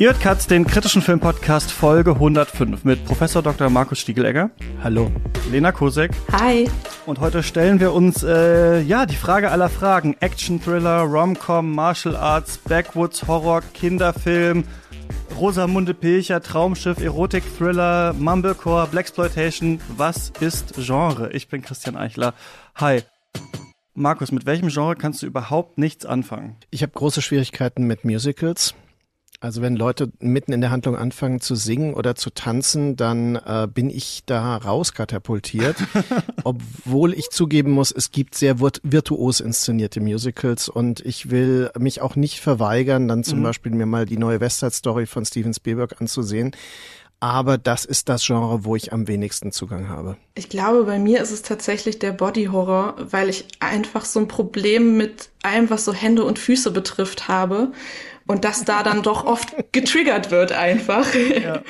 Ihr hört Katz, den kritischen Filmpodcast Folge 105 mit Professor Dr. Markus Stiegelegger. Hallo. Lena Kosek. Hi. Und heute stellen wir uns, äh, ja, die Frage aller Fragen. Action, Thriller, Rom-Com, Martial Arts, Backwoods, Horror, Kinderfilm, Rosamunde Pilcher, Traumschiff, Erotik, Thriller, Mumblecore, Blaxploitation. Was ist Genre? Ich bin Christian Eichler. Hi. Markus, mit welchem Genre kannst du überhaupt nichts anfangen? Ich habe große Schwierigkeiten mit Musicals. Also wenn Leute mitten in der Handlung anfangen zu singen oder zu tanzen, dann äh, bin ich da rauskatapultiert. Obwohl ich zugeben muss, es gibt sehr virtuos inszenierte Musicals und ich will mich auch nicht verweigern, dann zum mhm. Beispiel mir mal die neue Westside Story von Steven Spielberg anzusehen. Aber das ist das Genre, wo ich am wenigsten Zugang habe. Ich glaube, bei mir ist es tatsächlich der Body Horror, weil ich einfach so ein Problem mit allem, was so Hände und Füße betrifft, habe und dass da dann doch oft getriggert wird einfach. Ja,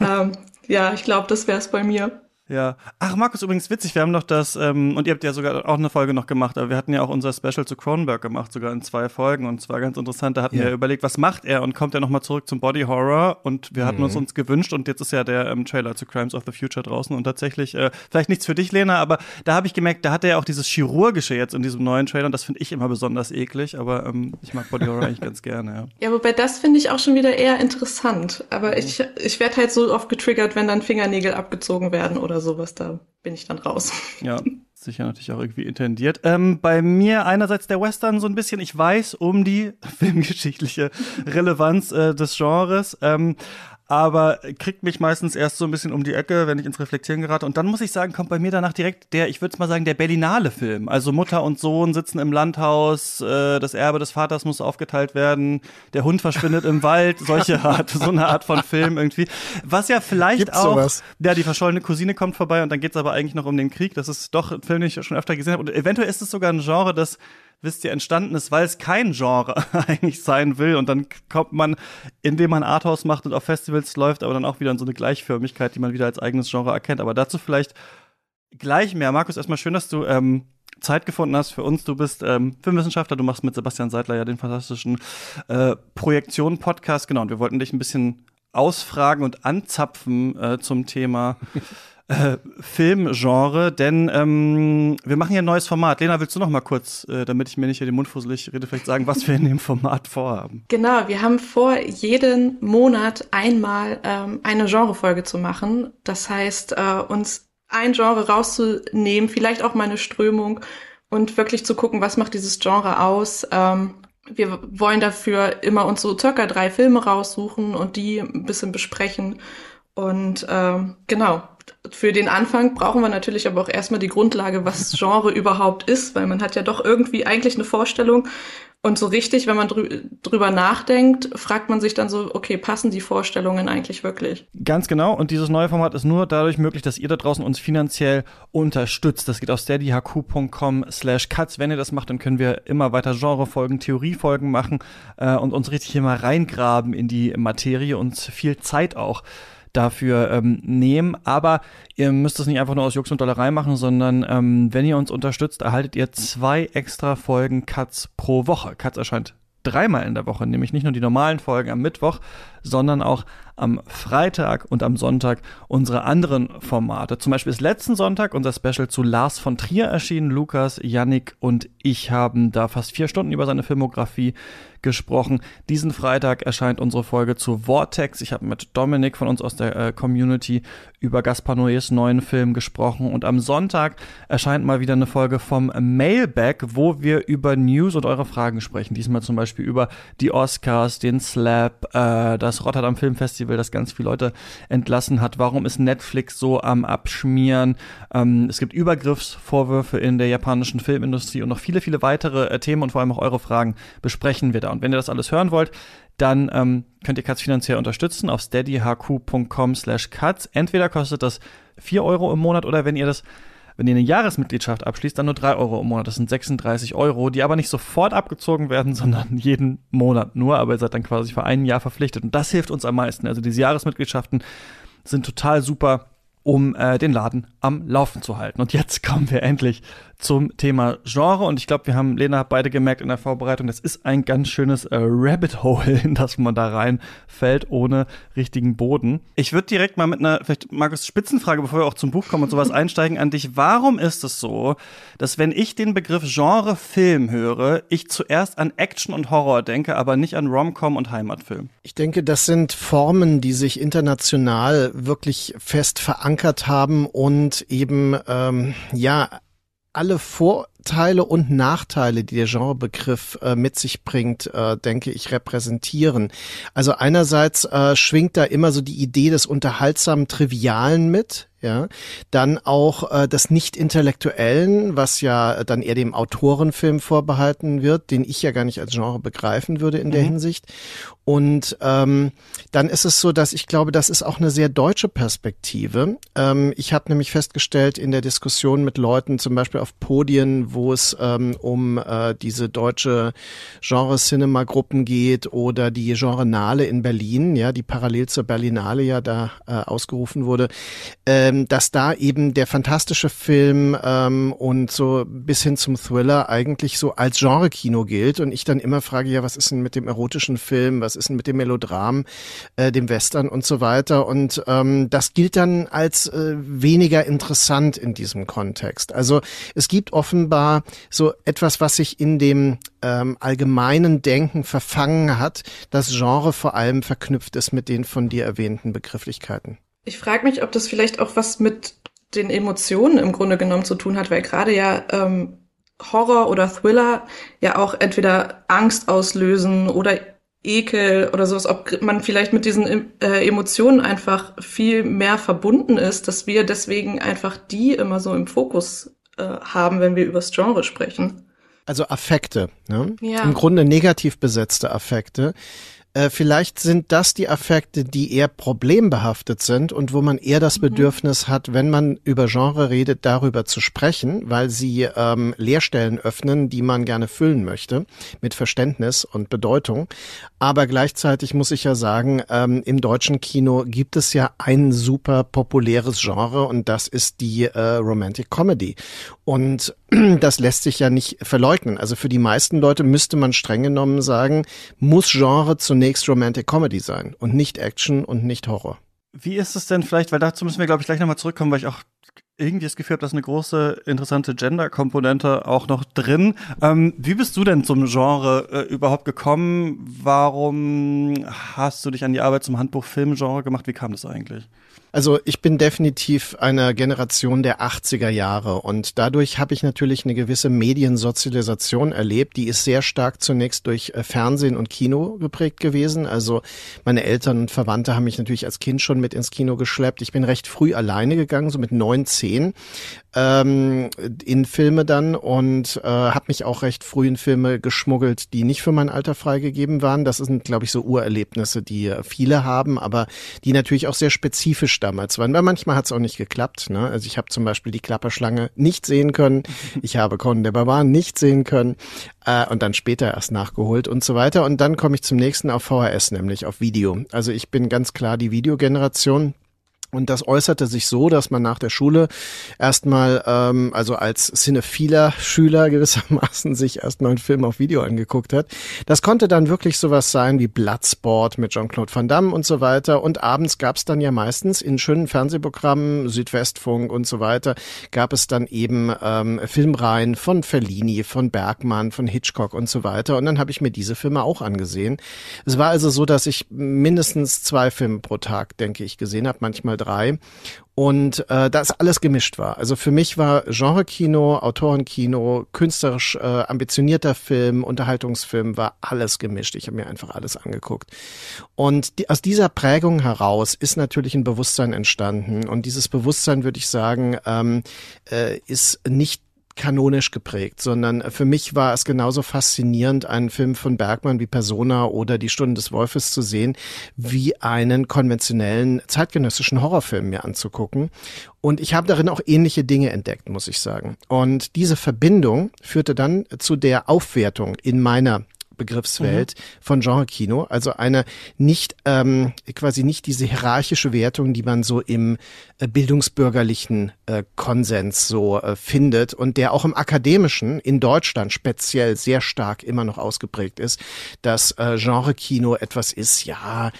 ähm, ja ich glaube, das wäre es bei mir. Ja. Ach, Markus, übrigens witzig, wir haben noch das, ähm, und ihr habt ja sogar auch eine Folge noch gemacht, aber wir hatten ja auch unser Special zu Cronenberg gemacht, sogar in zwei Folgen. Und zwar ganz interessant, da hatten ja. wir überlegt, was macht er und kommt er nochmal zurück zum Body Horror? Und wir hatten mhm. uns uns gewünscht und jetzt ist ja der ähm, Trailer zu Crimes of the Future draußen und tatsächlich, äh, vielleicht nichts für dich, Lena, aber da habe ich gemerkt, da hat er ja auch dieses Chirurgische jetzt in diesem neuen Trailer und das finde ich immer besonders eklig, aber ähm, ich mag Body Horror eigentlich ganz gerne, ja. Ja, wobei das finde ich auch schon wieder eher interessant. Aber mhm. ich, ich werde halt so oft getriggert, wenn dann Fingernägel abgezogen werden oder sowas da bin ich dann raus. Ja, sicher natürlich auch irgendwie intendiert. Ähm, bei mir einerseits der Western so ein bisschen, ich weiß um die filmgeschichtliche Relevanz äh, des Genres. Ähm, aber kriegt mich meistens erst so ein bisschen um die Ecke, wenn ich ins Reflektieren gerate. Und dann muss ich sagen, kommt bei mir danach direkt der, ich würde mal sagen, der Berlinale Film. Also Mutter und Sohn sitzen im Landhaus, äh, das Erbe des Vaters muss aufgeteilt werden, der Hund verschwindet im Wald, solche Art, so eine Art von Film irgendwie. Was ja vielleicht Gibt's auch, sowas? ja, die verschollene Cousine kommt vorbei und dann geht's aber eigentlich noch um den Krieg. Das ist doch ein Film, den ich schon öfter gesehen habe. Und eventuell ist es sogar ein Genre, das wisst ihr, entstanden ist, weil es kein Genre eigentlich sein will. Und dann kommt man, indem man Arthouse macht und auf Festivals läuft, aber dann auch wieder in so eine Gleichförmigkeit, die man wieder als eigenes Genre erkennt. Aber dazu vielleicht gleich mehr. Markus, erstmal schön, dass du ähm, Zeit gefunden hast für uns. Du bist ähm, Filmwissenschaftler, du machst mit Sebastian Seidler ja den fantastischen äh, Projektion-Podcast. Genau, und wir wollten dich ein bisschen ausfragen und anzapfen äh, zum Thema äh, Filmgenre, denn ähm, wir machen hier ein neues Format. Lena, willst du noch mal kurz, äh, damit ich mir nicht hier den Mund fusselig rede, vielleicht sagen, was wir in dem Format vorhaben? Genau, wir haben vor, jeden Monat einmal ähm, eine Genrefolge zu machen. Das heißt, äh, uns ein Genre rauszunehmen, vielleicht auch mal eine Strömung und wirklich zu gucken, was macht dieses Genre aus. Ähm, wir wollen dafür immer uns so circa drei Filme raussuchen und die ein bisschen besprechen. Und ähm, genau, für den Anfang brauchen wir natürlich aber auch erstmal die Grundlage, was Genre überhaupt ist, weil man hat ja doch irgendwie eigentlich eine Vorstellung. Und so richtig, wenn man drü drüber nachdenkt, fragt man sich dann so, okay, passen die Vorstellungen eigentlich wirklich? Ganz genau. Und dieses neue Format ist nur dadurch möglich, dass ihr da draußen uns finanziell unterstützt. Das geht auf steadyhq.com slash cuts. Wenn ihr das macht, dann können wir immer weiter Genrefolgen, Theoriefolgen machen äh, und uns richtig hier mal reingraben in die Materie und viel Zeit auch dafür ähm, nehmen. Aber ihr müsst es nicht einfach nur aus Jux und Dollerei machen, sondern ähm, wenn ihr uns unterstützt, erhaltet ihr zwei extra Folgen Cuts pro Woche. Cuts erscheint dreimal in der Woche, nämlich nicht nur die normalen Folgen am Mittwoch, sondern auch am Freitag und am Sonntag unsere anderen Formate. Zum Beispiel ist letzten Sonntag unser Special zu Lars von Trier erschienen. Lukas, Yannick und ich haben da fast vier Stunden über seine Filmografie gesprochen. Diesen Freitag erscheint unsere Folge zu Vortex. Ich habe mit Dominik von uns aus der äh, Community über Gaspar Noés neuen Film gesprochen. Und am Sonntag erscheint mal wieder eine Folge vom Mailback, wo wir über News und eure Fragen sprechen. Diesmal zum Beispiel über die Oscars, den Slap, äh, das Rotterdam Filmfestival Festival, das ganz viele Leute entlassen hat. Warum ist Netflix so am Abschmieren? Ähm, es gibt Übergriffsvorwürfe in der japanischen Filmindustrie und noch viele, viele weitere äh, Themen und vor allem auch eure Fragen besprechen wir da. Und wenn ihr das alles hören wollt, dann ähm, könnt ihr Cuts finanziell unterstützen auf steadyhq.com slash cuts. Entweder kostet das 4 Euro im Monat oder wenn ihr das wenn ihr eine Jahresmitgliedschaft abschließt, dann nur 3 Euro im Monat. Das sind 36 Euro, die aber nicht sofort abgezogen werden, sondern jeden Monat nur. Aber ihr seid dann quasi für ein Jahr verpflichtet. Und das hilft uns am meisten. Also diese Jahresmitgliedschaften sind total super um äh, den Laden am Laufen zu halten. Und jetzt kommen wir endlich zum Thema Genre. Und ich glaube, wir haben, Lena, beide gemerkt in der Vorbereitung, das ist ein ganz schönes äh, Rabbit Hole, in das man da reinfällt, ohne richtigen Boden. Ich würde direkt mal mit einer, vielleicht Markus, Spitzenfrage, bevor wir auch zum Buch kommen und sowas einsteigen, an dich. Warum ist es so, dass wenn ich den Begriff Genre Film höre, ich zuerst an Action und Horror denke, aber nicht an Rom-Com und Heimatfilm? Ich denke, das sind Formen, die sich international wirklich fest verankert haben und eben, ähm, ja, alle Vorteile und Nachteile, die der Genrebegriff äh, mit sich bringt, äh, denke ich, repräsentieren. Also einerseits äh, schwingt da immer so die Idee des unterhaltsamen Trivialen mit, ja, dann auch äh, des nicht-intellektuellen, was ja dann eher dem Autorenfilm vorbehalten wird, den ich ja gar nicht als Genre begreifen würde in der mhm. Hinsicht. Und ähm, dann ist es so, dass ich glaube, das ist auch eine sehr deutsche Perspektive. Ähm, ich habe nämlich festgestellt in der Diskussion mit Leuten, zum Beispiel auf Podien, wo es ähm, um äh, diese deutsche Genre-Cinema-Gruppen geht oder die Genrenale in Berlin, ja, die parallel zur Berlinale ja da äh, ausgerufen wurde, ähm, dass da eben der fantastische Film ähm, und so bis hin zum Thriller eigentlich so als Genre-Kino gilt. Und ich dann immer frage, ja, was ist denn mit dem erotischen Film? Was ist denn mit dem Melodram, äh, dem Western und so weiter. Und ähm, das gilt dann als äh, weniger interessant in diesem Kontext. Also es gibt offenbar so etwas, was sich in dem ähm, allgemeinen Denken verfangen hat, das Genre vor allem verknüpft ist mit den von dir erwähnten Begrifflichkeiten. Ich frage mich, ob das vielleicht auch was mit den Emotionen im Grunde genommen zu tun hat, weil gerade ja ähm, Horror oder Thriller ja auch entweder Angst auslösen oder Ekel oder sowas, ob man vielleicht mit diesen äh, Emotionen einfach viel mehr verbunden ist, dass wir deswegen einfach die immer so im Fokus äh, haben, wenn wir übers Genre sprechen. Also Affekte, ne? Ja. Im Grunde negativ besetzte Affekte, äh, vielleicht sind das die Affekte, die eher problembehaftet sind und wo man eher das mhm. Bedürfnis hat, wenn man über Genre redet, darüber zu sprechen, weil sie ähm, Leerstellen öffnen, die man gerne füllen möchte mit Verständnis und Bedeutung. Aber gleichzeitig muss ich ja sagen, ähm, im deutschen Kino gibt es ja ein super populäres Genre und das ist die äh, Romantic Comedy. Und das lässt sich ja nicht verleugnen. Also für die meisten Leute müsste man streng genommen sagen, muss Genre zunächst Romantic Comedy sein und nicht Action und nicht Horror. Wie ist es denn vielleicht, weil dazu müssen wir, glaube ich, gleich nochmal zurückkommen, weil ich auch irgendwie das Gefühl habe, dass eine große, interessante Gender-Komponente auch noch drin. Ähm, wie bist du denn zum Genre äh, überhaupt gekommen? Warum hast du dich an die Arbeit zum Handbuch Filmgenre gemacht? Wie kam das eigentlich? Also ich bin definitiv einer Generation der 80er Jahre und dadurch habe ich natürlich eine gewisse Mediensozialisation erlebt. Die ist sehr stark zunächst durch äh, Fernsehen und Kino geprägt gewesen. Also meine Eltern und Verwandte haben mich natürlich als Kind schon mit ins Kino geschleppt. Ich bin recht früh alleine gegangen, so mit neun, zehn ähm, in Filme dann und äh, habe mich auch recht früh in Filme geschmuggelt, die nicht für mein Alter freigegeben waren. Das sind, glaube ich, so Urerlebnisse, die viele haben, aber die natürlich auch sehr spezifisch damals waren, weil manchmal hat es auch nicht geklappt. Ne? Also ich habe zum Beispiel die Klapperschlange nicht sehen können, ich habe Conan der Barbar nicht sehen können äh, und dann später erst nachgeholt und so weiter. Und dann komme ich zum nächsten auf VHS, nämlich auf Video. Also ich bin ganz klar die Videogeneration. Und das äußerte sich so, dass man nach der Schule erstmal, ähm, also als cinephiler Schüler gewissermaßen sich erstmal einen Film auf Video angeguckt hat. Das konnte dann wirklich sowas sein wie Bloodsport mit Jean-Claude Van Damme und so weiter. Und abends gab es dann ja meistens in schönen Fernsehprogrammen, Südwestfunk und so weiter, gab es dann eben ähm, Filmreihen von Fellini, von Bergmann, von Hitchcock und so weiter. Und dann habe ich mir diese Filme auch angesehen. Es war also so, dass ich mindestens zwei Filme pro Tag, denke ich, gesehen habe, manchmal mal drei. Und äh, das alles gemischt war. Also für mich war Genrekino, Autorenkino, künstlerisch äh, ambitionierter Film, Unterhaltungsfilm, war alles gemischt. Ich habe mir einfach alles angeguckt. Und die, aus dieser Prägung heraus ist natürlich ein Bewusstsein entstanden. Und dieses Bewusstsein, würde ich sagen, ähm, äh, ist nicht kanonisch geprägt, sondern für mich war es genauso faszinierend, einen Film von Bergmann wie Persona oder Die Stunden des Wolfes zu sehen, wie einen konventionellen zeitgenössischen Horrorfilm mir anzugucken. Und ich habe darin auch ähnliche Dinge entdeckt, muss ich sagen. Und diese Verbindung führte dann zu der Aufwertung in meiner Begriffswelt mhm. von Genre-Kino. Also eine nicht, ähm, quasi nicht diese hierarchische Wertung, die man so im äh, bildungsbürgerlichen äh, Konsens so äh, findet und der auch im akademischen in Deutschland speziell sehr stark immer noch ausgeprägt ist, dass äh, Genre-Kino etwas ist, ja,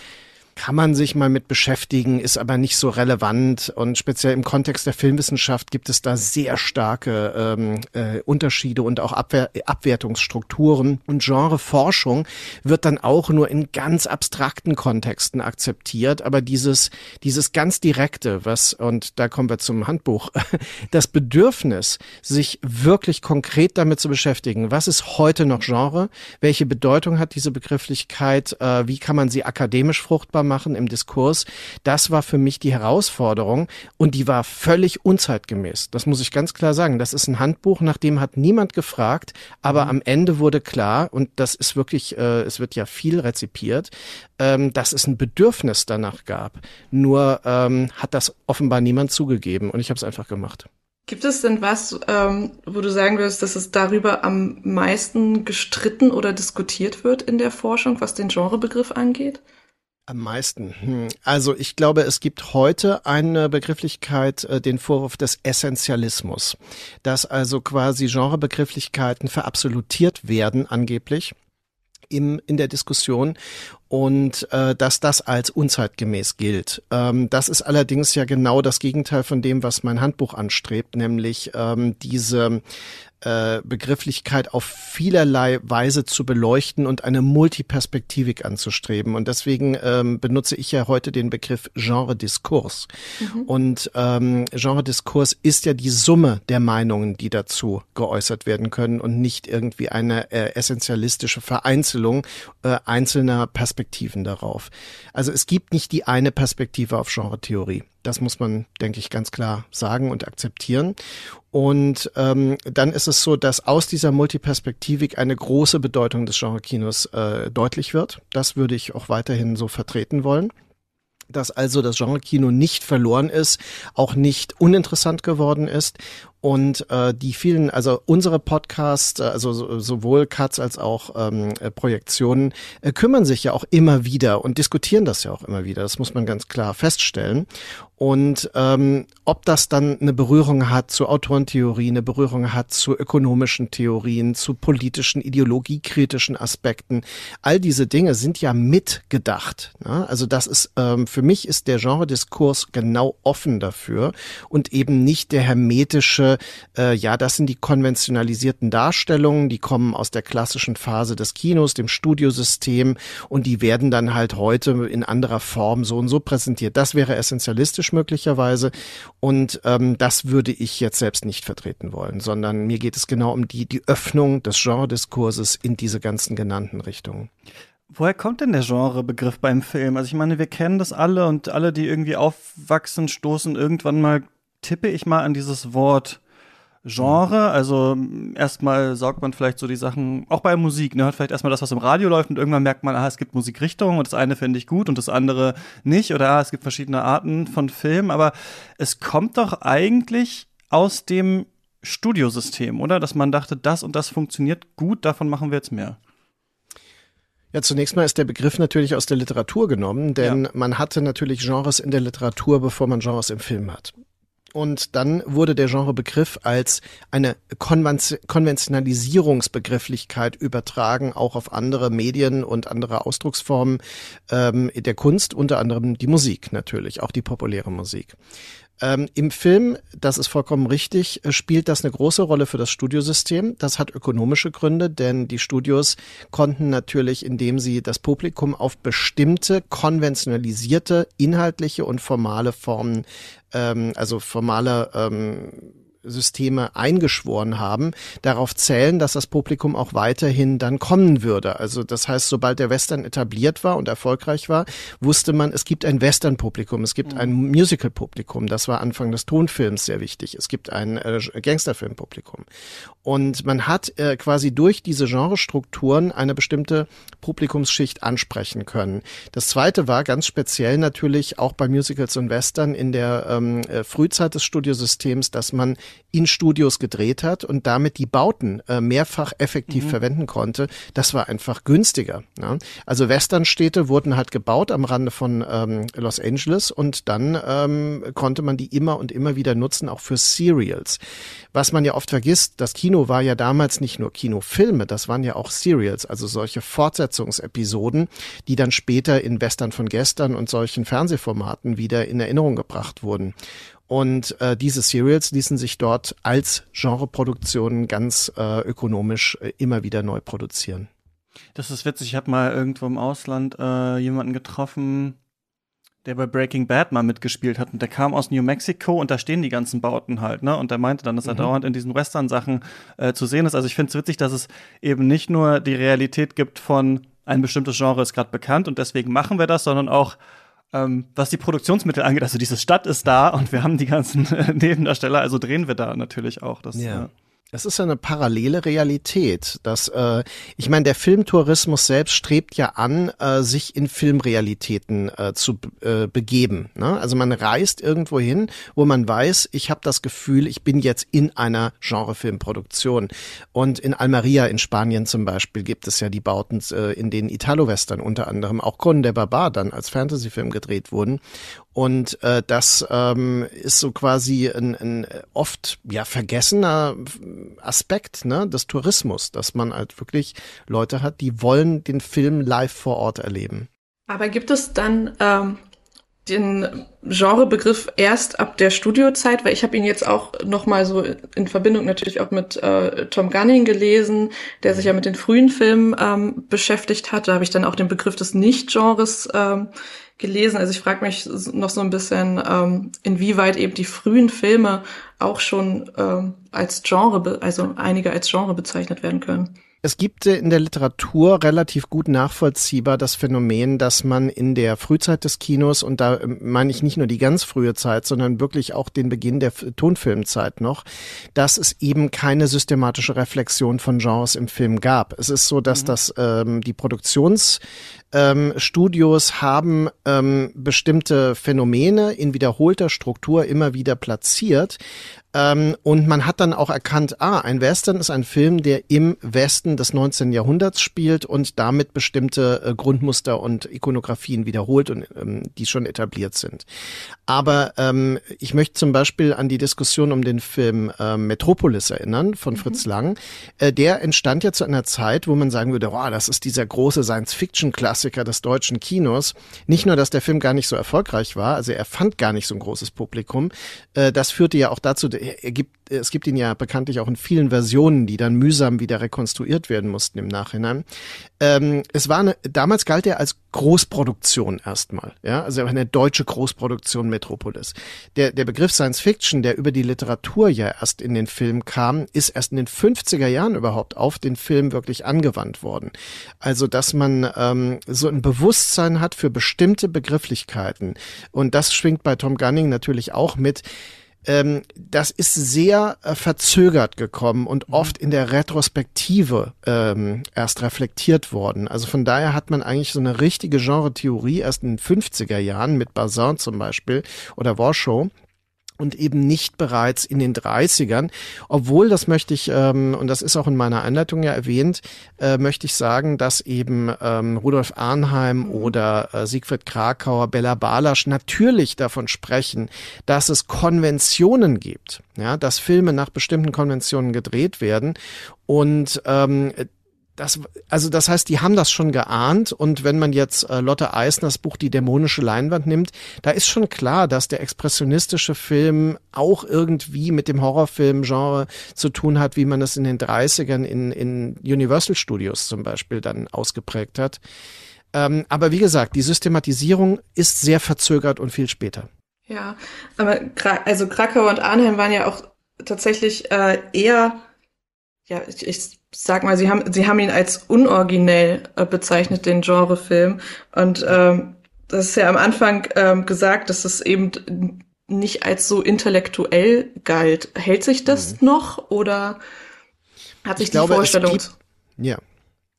kann man sich mal mit beschäftigen, ist aber nicht so relevant. Und speziell im Kontext der Filmwissenschaft gibt es da sehr starke ähm, äh, Unterschiede und auch Abwehr Abwertungsstrukturen. Und Genreforschung wird dann auch nur in ganz abstrakten Kontexten akzeptiert. Aber dieses, dieses ganz direkte, was, und da kommen wir zum Handbuch, das Bedürfnis, sich wirklich konkret damit zu beschäftigen, was ist heute noch Genre, welche Bedeutung hat diese Begrifflichkeit, äh, wie kann man sie akademisch fruchtbar machen im Diskurs, das war für mich die Herausforderung und die war völlig unzeitgemäß. Das muss ich ganz klar sagen. Das ist ein Handbuch, nach dem hat niemand gefragt, aber mhm. am Ende wurde klar, und das ist wirklich, äh, es wird ja viel rezipiert, ähm, dass es ein Bedürfnis danach gab. Nur ähm, hat das offenbar niemand zugegeben und ich habe es einfach gemacht. Gibt es denn was, ähm, wo du sagen würdest, dass es darüber am meisten gestritten oder diskutiert wird in der Forschung, was den Genrebegriff angeht? Am meisten. Hm. Also ich glaube, es gibt heute eine Begrifflichkeit, äh, den Vorwurf des Essentialismus, dass also quasi Genrebegrifflichkeiten verabsolutiert werden angeblich im, in der Diskussion und äh, dass das als unzeitgemäß gilt. Ähm, das ist allerdings ja genau das Gegenteil von dem, was mein Handbuch anstrebt, nämlich ähm, diese äh, Begrifflichkeit auf vielerlei Weise zu beleuchten und eine Multiperspektivik anzustreben. Und deswegen ähm, benutze ich ja heute den Begriff Genre-Diskurs. Mhm. Und ähm, Genre-Diskurs ist ja die Summe der Meinungen, die dazu geäußert werden können und nicht irgendwie eine äh, essentialistische Vereinzelung äh, einzelner Perspektiven darauf. Also es gibt nicht die eine Perspektive auf Genre-Theorie. Das muss man, denke ich, ganz klar sagen und akzeptieren. Und ähm, dann ist es so, dass aus dieser Multiperspektivik eine große Bedeutung des Genre-Kinos äh, deutlich wird. Das würde ich auch weiterhin so vertreten wollen dass also das Genre-Kino nicht verloren ist, auch nicht uninteressant geworden ist und äh, die vielen, also unsere Podcasts, äh, also sowohl Cuts als auch ähm, äh, Projektionen, äh, kümmern sich ja auch immer wieder und diskutieren das ja auch immer wieder. Das muss man ganz klar feststellen. Und ähm, ob das dann eine Berührung hat zu Autorentheorie, eine Berührung hat zu ökonomischen Theorien, zu politischen, ideologiekritischen Aspekten, all diese Dinge sind ja mitgedacht. Ne? Also das ist, ähm, für mich ist der Genre-Diskurs genau offen dafür und eben nicht der hermetische, äh, ja, das sind die konventionalisierten Darstellungen, die kommen aus der klassischen Phase des Kinos, dem Studiosystem und die werden dann halt heute in anderer Form so und so präsentiert. Das wäre essentialistisch möglicherweise und ähm, das würde ich jetzt selbst nicht vertreten wollen, sondern mir geht es genau um die, die Öffnung des Genre-Diskurses in diese ganzen genannten Richtungen. Woher kommt denn der Genrebegriff beim Film? Also ich meine, wir kennen das alle und alle, die irgendwie aufwachsen, stoßen irgendwann mal, tippe ich mal an dieses Wort Genre. Also erstmal saugt man vielleicht so die Sachen, auch bei Musik, ne, hört vielleicht erstmal das, was im Radio läuft und irgendwann merkt man, ah, es gibt Musikrichtungen und das eine finde ich gut und das andere nicht oder ah, es gibt verschiedene Arten von Filmen, aber es kommt doch eigentlich aus dem Studiosystem, oder? Dass man dachte, das und das funktioniert gut, davon machen wir jetzt mehr. Ja, zunächst mal ist der Begriff natürlich aus der Literatur genommen, denn ja. man hatte natürlich Genres in der Literatur, bevor man Genres im Film hat. Und dann wurde der Genrebegriff als eine Konventionalisierungsbegrifflichkeit übertragen, auch auf andere Medien und andere Ausdrucksformen ähm, der Kunst, unter anderem die Musik natürlich, auch die populäre Musik. Ähm, Im Film, das ist vollkommen richtig, äh, spielt das eine große Rolle für das Studiosystem. Das hat ökonomische Gründe, denn die Studios konnten natürlich, indem sie das Publikum auf bestimmte konventionalisierte inhaltliche und formale Formen, ähm, also formale ähm, Systeme eingeschworen haben, darauf zählen, dass das Publikum auch weiterhin dann kommen würde. Also das heißt, sobald der Western etabliert war und erfolgreich war, wusste man, es gibt ein Western-Publikum, es gibt mhm. ein Musical-Publikum. Das war Anfang des Tonfilms sehr wichtig. Es gibt ein äh, Gangsterfilm-Publikum. Und man hat äh, quasi durch diese Genrestrukturen eine bestimmte Publikumsschicht ansprechen können. Das zweite war ganz speziell natürlich auch bei Musicals und Western in der ähm, äh, Frühzeit des Studiosystems, dass man in Studios gedreht hat und damit die Bauten äh, mehrfach effektiv mhm. verwenden konnte, das war einfach günstiger. Ne? Also Westernstädte wurden halt gebaut am Rande von ähm, Los Angeles und dann ähm, konnte man die immer und immer wieder nutzen, auch für Serials. Was man ja oft vergisst, das Kino war ja damals nicht nur Kinofilme, das waren ja auch Serials, also solche Fortsetzungsepisoden, die dann später in Western von gestern und solchen Fernsehformaten wieder in Erinnerung gebracht wurden. Und äh, diese Serials ließen sich dort als Genreproduktionen ganz äh, ökonomisch äh, immer wieder neu produzieren. Das ist witzig. Ich habe mal irgendwo im Ausland äh, jemanden getroffen, der bei Breaking Bad mal mitgespielt hat und der kam aus New Mexico und da stehen die ganzen Bauten halt, ne? Und der meinte dann, dass er mhm. dauernd in diesen Western-Sachen äh, zu sehen ist. Also ich finde es witzig, dass es eben nicht nur die Realität gibt von ein bestimmtes Genre ist gerade bekannt und deswegen machen wir das, sondern auch ähm, was die Produktionsmittel angeht, also diese Stadt ist da und wir haben die ganzen Nebendarsteller, also drehen wir da natürlich auch. Das, ja. Äh, es ist eine parallele Realität. Dass, äh, ich meine, der Filmtourismus selbst strebt ja an, äh, sich in Filmrealitäten äh, zu äh, begeben. Ne? Also man reist irgendwo hin, wo man weiß, ich habe das Gefühl, ich bin jetzt in einer Genrefilmproduktion. Und in Almeria in Spanien zum Beispiel gibt es ja die Bauten, äh, in denen Italo-Western unter anderem auch Conan der Barbar dann als Fantasyfilm gedreht wurden. Und äh, das ähm, ist so quasi ein, ein oft ja vergessener Aspekt ne, des Tourismus, dass man halt wirklich Leute hat, die wollen den Film live vor Ort erleben. Aber gibt es dann ähm, den Genrebegriff erst ab der Studiozeit, weil ich habe ihn jetzt auch noch mal so in Verbindung natürlich auch mit äh, Tom Gunning gelesen, der sich ja mit den frühen Filmen ähm, beschäftigt hat. Da habe ich dann auch den Begriff des Nicht-Genres ähm, gelesen. Also ich frage mich noch so ein bisschen, ähm, inwieweit eben die frühen Filme auch schon ähm, als Genre, also einige als Genre bezeichnet werden können. Es gibt in der Literatur relativ gut nachvollziehbar das Phänomen, dass man in der Frühzeit des Kinos, und da ähm, meine ich nicht nur die ganz frühe Zeit, sondern wirklich auch den Beginn der Tonfilmzeit noch, dass es eben keine systematische Reflexion von Genres im Film gab. Es ist so, dass mhm. das ähm, die Produktions ähm, Studios haben ähm, bestimmte Phänomene in wiederholter Struktur immer wieder platziert, ähm, und man hat dann auch erkannt, ah, ein Western ist ein Film, der im Westen des 19. Jahrhunderts spielt und damit bestimmte äh, Grundmuster und Ikonografien wiederholt und ähm, die schon etabliert sind. Aber ähm, ich möchte zum Beispiel an die Diskussion um den Film äh, Metropolis erinnern von mhm. Fritz Lang. Äh, der entstand ja zu einer Zeit, wo man sagen würde, oh, das ist dieser große Science-Fiction-Klassiker des deutschen Kinos. Nicht nur, dass der Film gar nicht so erfolgreich war, also er fand gar nicht so ein großes Publikum. Äh, das führte ja auch dazu, er gibt, es gibt ihn ja bekanntlich auch in vielen Versionen, die dann mühsam wieder rekonstruiert werden mussten im Nachhinein. Ähm, es war eine, damals galt er als Großproduktion erstmal, ja, also eine deutsche Großproduktion Metropolis. Der, der Begriff Science Fiction, der über die Literatur ja erst in den Film kam, ist erst in den 50er Jahren überhaupt auf den Film wirklich angewandt worden. Also, dass man ähm, so ein Bewusstsein hat für bestimmte Begrifflichkeiten. Und das schwingt bei Tom Gunning natürlich auch mit ähm, das ist sehr äh, verzögert gekommen und mhm. oft in der Retrospektive ähm, erst reflektiert worden. Also von daher hat man eigentlich so eine richtige Genre-Theorie erst in den 50er Jahren mit Bazin zum Beispiel oder Warshow und eben nicht bereits in den 30ern. Obwohl, das möchte ich, ähm, und das ist auch in meiner Einleitung ja erwähnt, äh, möchte ich sagen, dass eben ähm, Rudolf Arnheim oder äh, Siegfried Krakauer, Bella Balasch natürlich davon sprechen, dass es Konventionen gibt, ja, dass Filme nach bestimmten Konventionen gedreht werden und ähm, das, also das heißt, die haben das schon geahnt und wenn man jetzt äh, Lotte Eisners Buch Die dämonische Leinwand nimmt, da ist schon klar, dass der expressionistische Film auch irgendwie mit dem Horrorfilm-Genre zu tun hat, wie man es in den 30ern in, in Universal Studios zum Beispiel dann ausgeprägt hat. Ähm, aber wie gesagt, die Systematisierung ist sehr verzögert und viel später. Ja, aber also Krakau und Arnheim waren ja auch tatsächlich äh, eher ja, ich, ich sag mal, sie haben, sie haben ihn als unoriginell äh, bezeichnet, den Genrefilm. Und ähm, das ist ja am Anfang ähm, gesagt, dass es eben nicht als so intellektuell galt. Hält sich das mhm. noch oder hat sich ich die glaube, Vorstellung? Gibt, ja,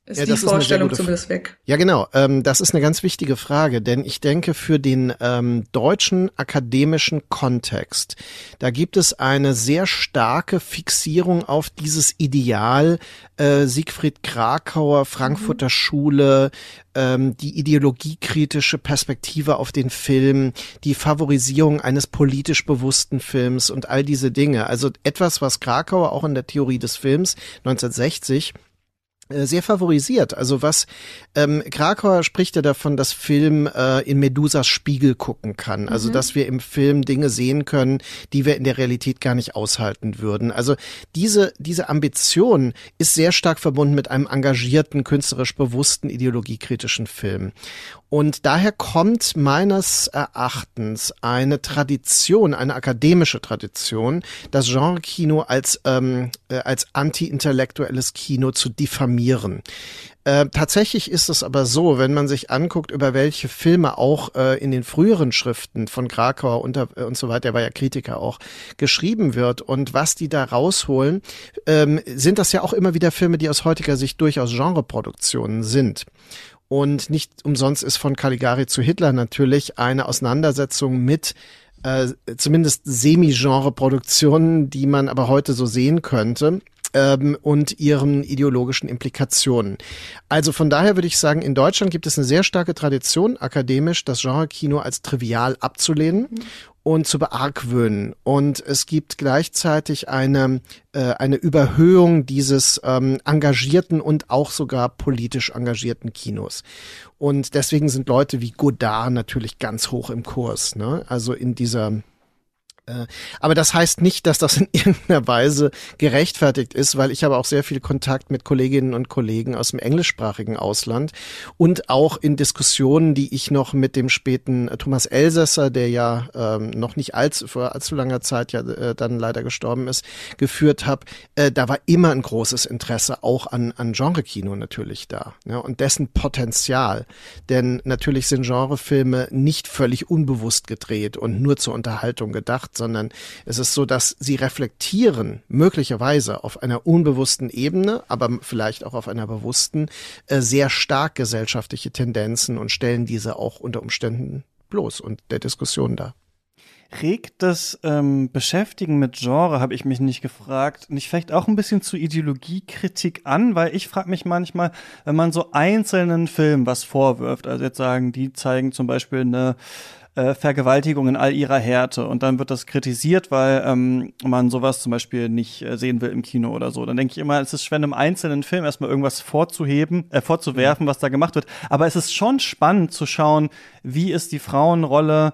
ist ja, die Vorstellung zumindest weg. Ja, genau. Ähm, das ist eine ganz wichtige Frage, denn ich denke, für den ähm, deutschen akademischen Kontext, da gibt es eine sehr starke Fixierung auf dieses Ideal äh, Siegfried Krakauer, Frankfurter mhm. Schule, ähm, die ideologiekritische Perspektive auf den Film, die Favorisierung eines politisch bewussten Films und all diese Dinge. Also etwas, was Krakauer auch in der Theorie des Films 1960 äh, sehr favorisiert. Also was ähm, Krakauer spricht ja davon, dass Film äh, in Medusas Spiegel gucken kann. Also mhm. dass wir im Film Dinge sehen können, die wir in der Realität gar nicht aushalten würden. Also diese diese Ambition ist sehr stark verbunden mit einem engagierten, künstlerisch bewussten, ideologiekritischen Film. Und daher kommt meines Erachtens eine Tradition, eine akademische Tradition, das Genre-Kino als, ähm, äh, als anti-intellektuelles Kino zu diffamieren. Äh, tatsächlich ist es aber so, wenn man sich anguckt, über welche Filme auch äh, in den früheren Schriften von Krakauer und, äh, und so weiter, der war ja Kritiker auch, geschrieben wird und was die da rausholen, ähm, sind das ja auch immer wieder Filme, die aus heutiger Sicht durchaus Genreproduktionen sind. Und nicht umsonst ist von Caligari zu Hitler natürlich eine Auseinandersetzung mit äh, zumindest Semi-Genre-Produktionen, die man aber heute so sehen könnte ähm, und ihren ideologischen Implikationen. Also von daher würde ich sagen, in Deutschland gibt es eine sehr starke Tradition, akademisch das Genre-Kino als trivial abzulehnen mhm und zu beargwöhnen. Und es gibt gleichzeitig eine, äh, eine Überhöhung dieses ähm, engagierten und auch sogar politisch engagierten Kinos. Und deswegen sind Leute wie Godard natürlich ganz hoch im Kurs. Ne? Also in dieser aber das heißt nicht, dass das in irgendeiner Weise gerechtfertigt ist, weil ich habe auch sehr viel Kontakt mit Kolleginnen und Kollegen aus dem englischsprachigen Ausland und auch in Diskussionen, die ich noch mit dem späten Thomas Elsässer, der ja ähm, noch nicht allzu, vor allzu langer Zeit ja äh, dann leider gestorben ist, geführt habe. Äh, da war immer ein großes Interesse auch an, an Genrekino natürlich da ja, und dessen Potenzial. Denn natürlich sind Genrefilme nicht völlig unbewusst gedreht und nur zur Unterhaltung gedacht, sondern es ist so, dass sie reflektieren, möglicherweise auf einer unbewussten Ebene, aber vielleicht auch auf einer bewussten, äh, sehr stark gesellschaftliche Tendenzen und stellen diese auch unter Umständen bloß und der Diskussion dar. Regt das ähm, Beschäftigen mit Genre, habe ich mich nicht gefragt, nicht vielleicht auch ein bisschen zu Ideologiekritik an? Weil ich frage mich manchmal, wenn man so einzelnen Filmen was vorwirft, also jetzt sagen, die zeigen zum Beispiel eine äh, Vergewaltigung in all ihrer Härte und dann wird das kritisiert, weil ähm, man sowas zum Beispiel nicht äh, sehen will im Kino oder so. Dann denke ich immer, es ist schwer, einem einzelnen Film erstmal irgendwas vorzuheben, äh, vorzuwerfen, was da gemacht wird. Aber es ist schon spannend zu schauen, wie ist die Frauenrolle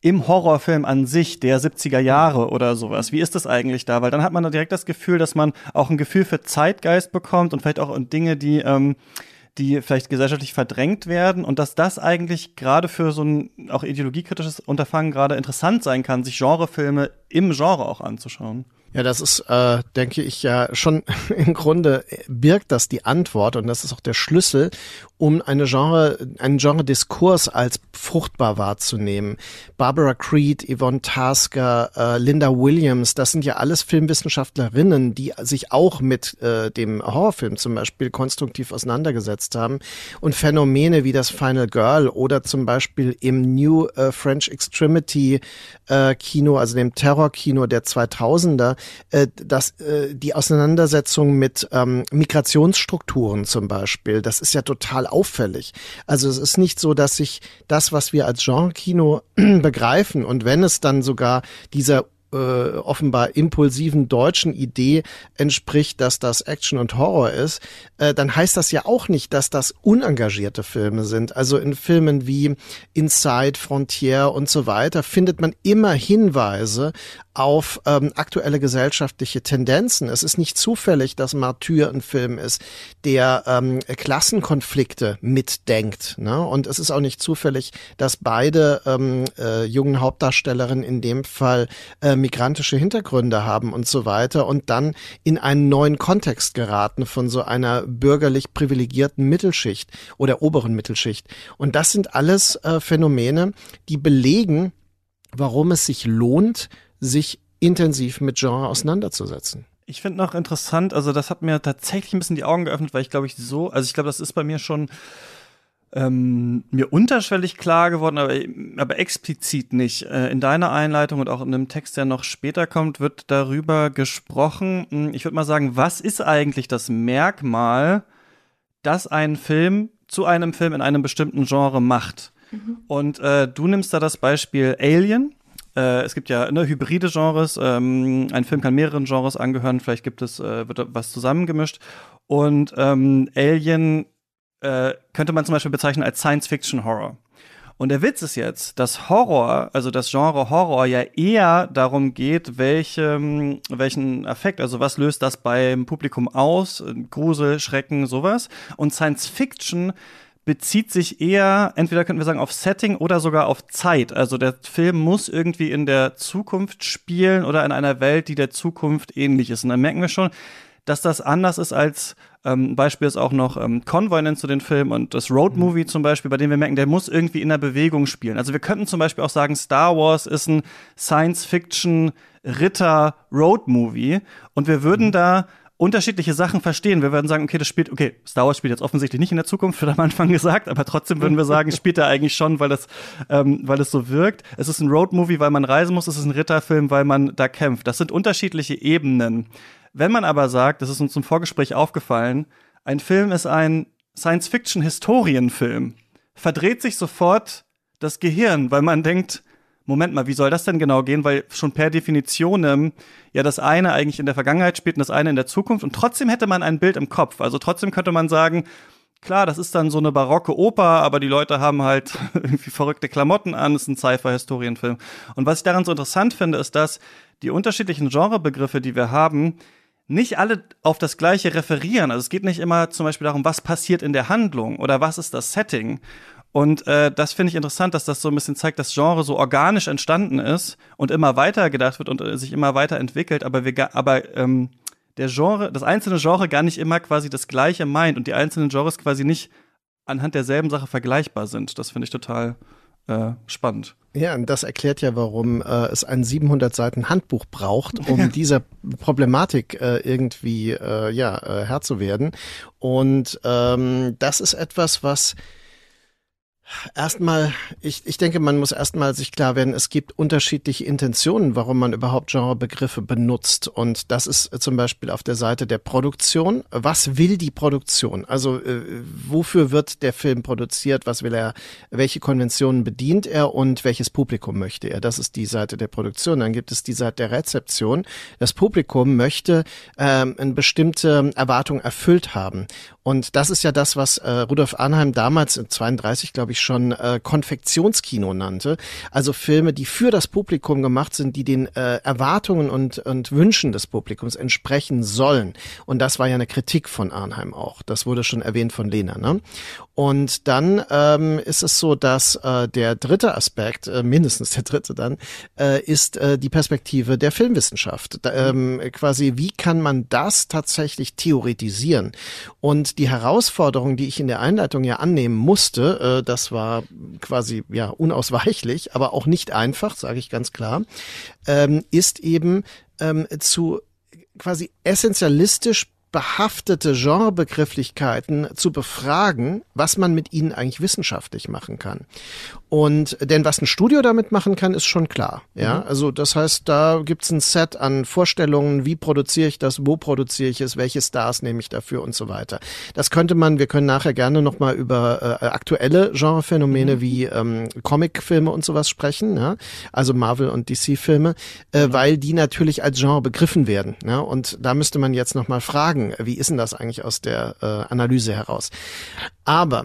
im Horrorfilm an sich der 70er Jahre oder sowas. Wie ist das eigentlich da? Weil dann hat man da direkt das Gefühl, dass man auch ein Gefühl für Zeitgeist bekommt und vielleicht auch Dinge, die ähm, die vielleicht gesellschaftlich verdrängt werden und dass das eigentlich gerade für so ein auch ideologiekritisches Unterfangen gerade interessant sein kann, sich Genrefilme im Genre auch anzuschauen. Ja, das ist, äh, denke ich, ja schon im Grunde birgt das die Antwort und das ist auch der Schlüssel, um eine Genre, einen Genre-Diskurs als fruchtbar wahrzunehmen. Barbara Creed, Yvonne Tasker, äh, Linda Williams, das sind ja alles Filmwissenschaftlerinnen, die sich auch mit äh, dem Horrorfilm zum Beispiel konstruktiv auseinandergesetzt haben und Phänomene wie das Final Girl oder zum Beispiel im New äh, French Extremity äh, Kino, also dem Terrorkino der 2000er, äh, dass äh, die Auseinandersetzung mit ähm, Migrationsstrukturen zum Beispiel, das ist ja total auffällig. Also es ist nicht so, dass sich das, was wir als Genre-Kino begreifen und wenn es dann sogar dieser äh, offenbar impulsiven deutschen Idee entspricht, dass das Action und Horror ist, äh, dann heißt das ja auch nicht, dass das unengagierte Filme sind. Also in Filmen wie Inside, Frontier und so weiter findet man immer Hinweise auf ähm, aktuelle gesellschaftliche Tendenzen. Es ist nicht zufällig, dass Martyr ein Film ist, der ähm, Klassenkonflikte mitdenkt. Ne? Und es ist auch nicht zufällig, dass beide ähm, äh, jungen Hauptdarstellerinnen in dem Fall äh, migrantische Hintergründe haben und so weiter und dann in einen neuen Kontext geraten von so einer bürgerlich privilegierten Mittelschicht oder oberen Mittelschicht. Und das sind alles äh, Phänomene, die belegen, warum es sich lohnt, sich intensiv mit Genre auseinanderzusetzen. Ich finde noch interessant, also das hat mir tatsächlich ein bisschen die Augen geöffnet, weil ich glaube ich so, also ich glaube, das ist bei mir schon ähm, mir unterschwellig klar geworden, aber, aber explizit nicht. Äh, in deiner Einleitung und auch in einem Text, der noch später kommt, wird darüber gesprochen. Hm, ich würde mal sagen, was ist eigentlich das Merkmal, das einen Film zu einem Film in einem bestimmten Genre macht? Mhm. Und äh, du nimmst da das Beispiel Alien. Äh, es gibt ja ne, hybride Genres. Ähm, ein Film kann mehreren Genres angehören. Vielleicht gibt es äh, wird was zusammengemischt. Und ähm, Alien äh, könnte man zum Beispiel bezeichnen als Science-Fiction-Horror. Und der Witz ist jetzt, dass Horror, also das Genre Horror ja eher darum geht, welche, welchen Effekt, also was löst das beim Publikum aus, Grusel, Schrecken, sowas. Und Science Fiction bezieht sich eher, entweder könnten wir sagen, auf Setting oder sogar auf Zeit. Also der Film muss irgendwie in der Zukunft spielen oder in einer Welt, die der Zukunft ähnlich ist. Und dann merken wir schon, dass das anders ist als ähm, Beispiel ist auch noch ähm, Convoy nennst du den Film und das Road mhm. Movie zum Beispiel, bei dem wir merken, der muss irgendwie in der Bewegung spielen. Also wir könnten zum Beispiel auch sagen, Star Wars ist ein Science-Fiction Ritter Road Movie und wir würden mhm. da unterschiedliche Sachen verstehen. Wir würden sagen, okay, das spielt, okay, Star Wars spielt jetzt offensichtlich nicht in der Zukunft, wird am Anfang gesagt, aber trotzdem würden wir sagen, spielt er eigentlich schon, weil das, ähm, weil es so wirkt. Es ist ein Road-Movie, weil man reisen muss, es ist ein Ritterfilm, weil man da kämpft. Das sind unterschiedliche Ebenen. Wenn man aber sagt, das ist uns im Vorgespräch aufgefallen, ein Film ist ein Science-Fiction-Historienfilm, verdreht sich sofort das Gehirn, weil man denkt, Moment mal, wie soll das denn genau gehen? Weil schon per Definition ähm, ja das eine eigentlich in der Vergangenheit spielt und das eine in der Zukunft. Und trotzdem hätte man ein Bild im Kopf. Also trotzdem könnte man sagen, klar, das ist dann so eine barocke Oper, aber die Leute haben halt irgendwie verrückte Klamotten an, es ist ein Cypher-Historienfilm. Und was ich daran so interessant finde, ist, dass die unterschiedlichen Genrebegriffe, die wir haben, nicht alle auf das Gleiche referieren. Also es geht nicht immer zum Beispiel darum, was passiert in der Handlung oder was ist das Setting. Und äh, das finde ich interessant, dass das so ein bisschen zeigt, dass Genre so organisch entstanden ist und immer weiter gedacht wird und äh, sich immer weiter entwickelt, aber wir aber ähm, der Genre, das einzelne Genre gar nicht immer quasi das gleiche meint und die einzelnen Genres quasi nicht anhand derselben Sache vergleichbar sind. Das finde ich total äh, spannend. Ja, und das erklärt ja, warum äh, es ein 700 Seiten Handbuch braucht, um ja. dieser Problematik äh, irgendwie äh, ja äh, Herr zu werden. Und ähm, das ist etwas, was Erstmal, ich, ich denke, man muss erstmal sich klar werden, es gibt unterschiedliche Intentionen, warum man überhaupt Genrebegriffe benutzt. Und das ist zum Beispiel auf der Seite der Produktion. Was will die Produktion? Also äh, wofür wird der Film produziert? Was will er? Welche Konventionen bedient er und welches Publikum möchte er? Das ist die Seite der Produktion. Dann gibt es die Seite der Rezeption. Das Publikum möchte ähm, eine bestimmte Erwartung erfüllt haben. Und das ist ja das, was äh, Rudolf Arnheim damals in 32, glaube ich, schon äh, Konfektionskino nannte. Also Filme, die für das Publikum gemacht sind, die den äh, Erwartungen und, und Wünschen des Publikums entsprechen sollen. Und das war ja eine Kritik von Arnheim auch. Das wurde schon erwähnt von Lena. Ne? Und dann ähm, ist es so, dass äh, der dritte Aspekt, äh, mindestens der dritte dann, äh, ist äh, die Perspektive der Filmwissenschaft. Da, ähm, quasi, wie kann man das tatsächlich theoretisieren? Und die Herausforderung, die ich in der Einleitung ja annehmen musste, äh, das war quasi ja unausweichlich, aber auch nicht einfach, sage ich ganz klar, ähm, ist eben ähm, zu quasi essentialistisch behaftete Genrebegrifflichkeiten zu befragen, was man mit ihnen eigentlich wissenschaftlich machen kann. Und denn was ein Studio damit machen kann, ist schon klar. Ja, mhm. also das heißt, da gibt's ein Set an Vorstellungen, wie produziere ich das, wo produziere ich es, welche Stars nehme ich dafür und so weiter. Das könnte man, wir können nachher gerne nochmal über äh, aktuelle Genrephänomene mhm. wie ähm, Comicfilme und sowas sprechen, ja? also Marvel und DC-Filme, äh, mhm. weil die natürlich als Genre begriffen werden. Ja? Und da müsste man jetzt nochmal fragen, wie ist denn das eigentlich aus der äh, Analyse heraus? Aber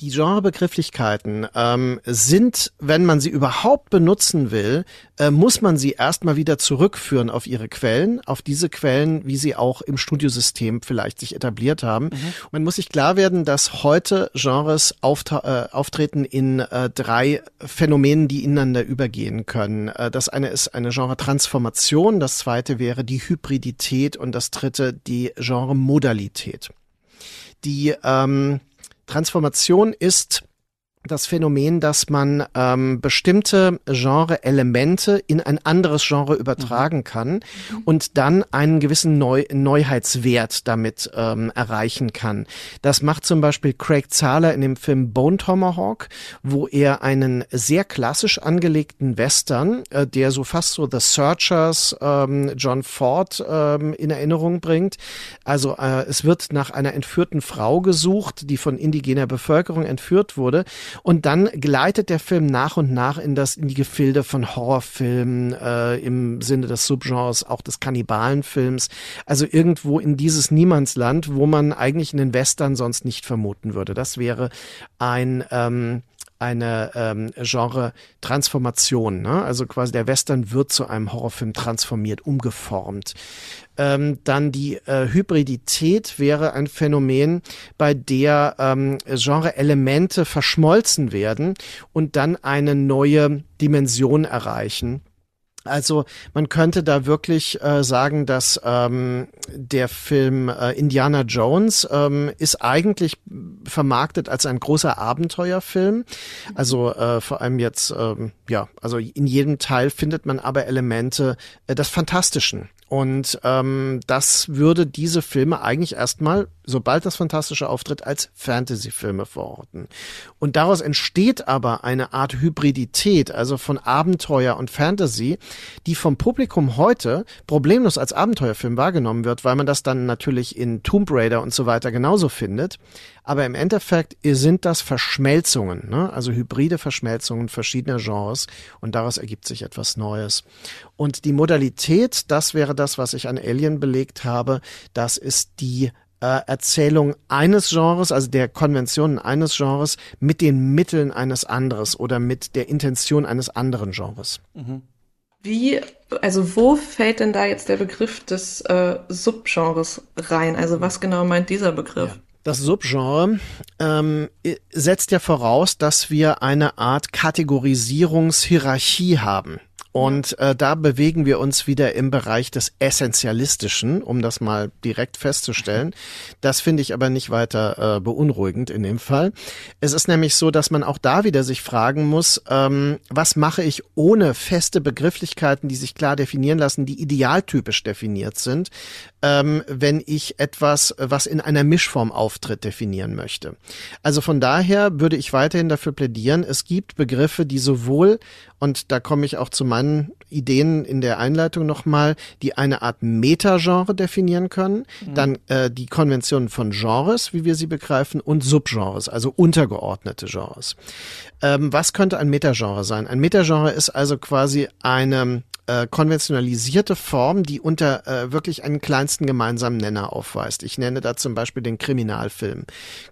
die Genrebegrifflichkeiten ähm, sind, wenn man sie überhaupt benutzen will, äh, muss man sie erstmal wieder zurückführen auf ihre Quellen, auf diese Quellen, wie sie auch im Studiosystem vielleicht sich etabliert haben. Mhm. Man muss sich klar werden, dass heute Genres äh, auftreten in äh, drei Phänomenen, die ineinander übergehen können. Äh, das eine ist eine Genre-Transformation, das zweite wäre die Hybridität und das dritte die Genre-Modalität. Die ähm, Transformation ist das Phänomen, dass man ähm, bestimmte Genre-Elemente in ein anderes Genre übertragen mhm. kann und dann einen gewissen Neu Neuheitswert damit ähm, erreichen kann. Das macht zum Beispiel Craig Zahler in dem Film Bone Tomahawk, wo er einen sehr klassisch angelegten Western, äh, der so fast so The Searchers, ähm, John Ford ähm, in Erinnerung bringt. Also äh, es wird nach einer entführten Frau gesucht, die von indigener Bevölkerung entführt wurde und dann gleitet der Film nach und nach in das in die Gefilde von Horrorfilmen äh, im Sinne des Subgenres, auch des Kannibalenfilms. Also irgendwo in dieses Niemandsland, wo man eigentlich einen Western sonst nicht vermuten würde. Das wäre ein ähm, eine ähm, Genre-Transformation. Ne? Also quasi der Western wird zu einem Horrorfilm transformiert, umgeformt. Ähm, dann die äh, Hybridität wäre ein Phänomen, bei der ähm, Genre-Elemente verschmolzen werden und dann eine neue Dimension erreichen. Also man könnte da wirklich äh, sagen, dass ähm, der Film äh, Indiana Jones ähm, ist eigentlich vermarktet als ein großer Abenteuerfilm. Also äh, vor allem jetzt, ähm, ja, also in jedem Teil findet man aber Elemente äh, des Fantastischen. Und ähm, das würde diese Filme eigentlich erstmal, sobald das Fantastische auftritt, als Fantasy-Filme verorten. Und daraus entsteht aber eine Art Hybridität, also von Abenteuer und Fantasy, die vom Publikum heute problemlos als Abenteuerfilm wahrgenommen wird, weil man das dann natürlich in Tomb Raider und so weiter genauso findet. Aber im Endeffekt sind das Verschmelzungen, ne? also hybride Verschmelzungen verschiedener Genres und daraus ergibt sich etwas Neues. Und die Modalität, das wäre das, was ich an Alien belegt habe, das ist die äh, Erzählung eines Genres, also der Konventionen eines Genres mit den Mitteln eines anderes oder mit der Intention eines anderen Genres. Mhm. Wie, also wo fällt denn da jetzt der Begriff des äh, Subgenres rein? Also was genau meint dieser Begriff? Ja. Das Subgenre ähm, setzt ja voraus, dass wir eine Art Kategorisierungshierarchie haben. Und äh, da bewegen wir uns wieder im Bereich des Essentialistischen, um das mal direkt festzustellen. Das finde ich aber nicht weiter äh, beunruhigend in dem Fall. Es ist nämlich so, dass man auch da wieder sich fragen muss, ähm, was mache ich ohne feste Begrifflichkeiten, die sich klar definieren lassen, die idealtypisch definiert sind, ähm, wenn ich etwas, was in einer Mischform auftritt, definieren möchte. Also von daher würde ich weiterhin dafür plädieren, es gibt Begriffe, die sowohl und da komme ich auch zu meinen Ideen in der Einleitung nochmal, die eine Art Metagenre definieren können, mhm. dann äh, die Konventionen von Genres, wie wir sie begreifen, und Subgenres, also untergeordnete Genres. Ähm, was könnte ein Metagenre sein? Ein Metagenre ist also quasi eine äh, konventionalisierte Form, die unter äh, wirklich einen kleinsten gemeinsamen Nenner aufweist. Ich nenne da zum Beispiel den Kriminalfilm.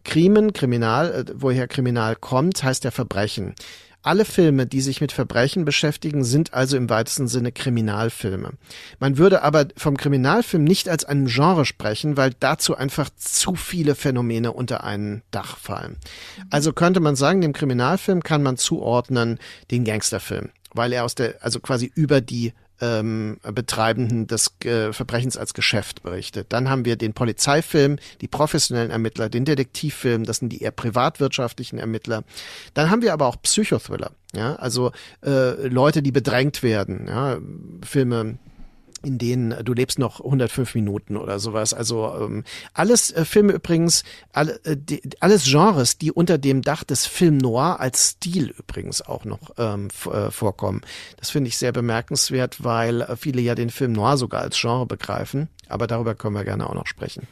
Krimen, Kriminal, äh, woher Kriminal kommt, heißt ja Verbrechen. Alle Filme, die sich mit Verbrechen beschäftigen, sind also im weitesten Sinne Kriminalfilme. Man würde aber vom Kriminalfilm nicht als einem Genre sprechen, weil dazu einfach zu viele Phänomene unter ein Dach fallen. Also könnte man sagen, dem Kriminalfilm kann man zuordnen den Gangsterfilm, weil er aus der, also quasi über die ähm, Betreibenden des äh, Verbrechens als Geschäft berichtet. Dann haben wir den Polizeifilm, die professionellen Ermittler, den Detektivfilm, das sind die eher privatwirtschaftlichen Ermittler. Dann haben wir aber auch Psychothriller, ja, also äh, Leute, die bedrängt werden, ja, Filme in denen du lebst noch 105 Minuten oder sowas. Also ähm, alles äh, Filme übrigens, alle, äh, die, alles Genres, die unter dem Dach des Film Noir als Stil übrigens auch noch ähm, äh, vorkommen. Das finde ich sehr bemerkenswert, weil äh, viele ja den Film Noir sogar als Genre begreifen. Aber darüber können wir gerne auch noch sprechen.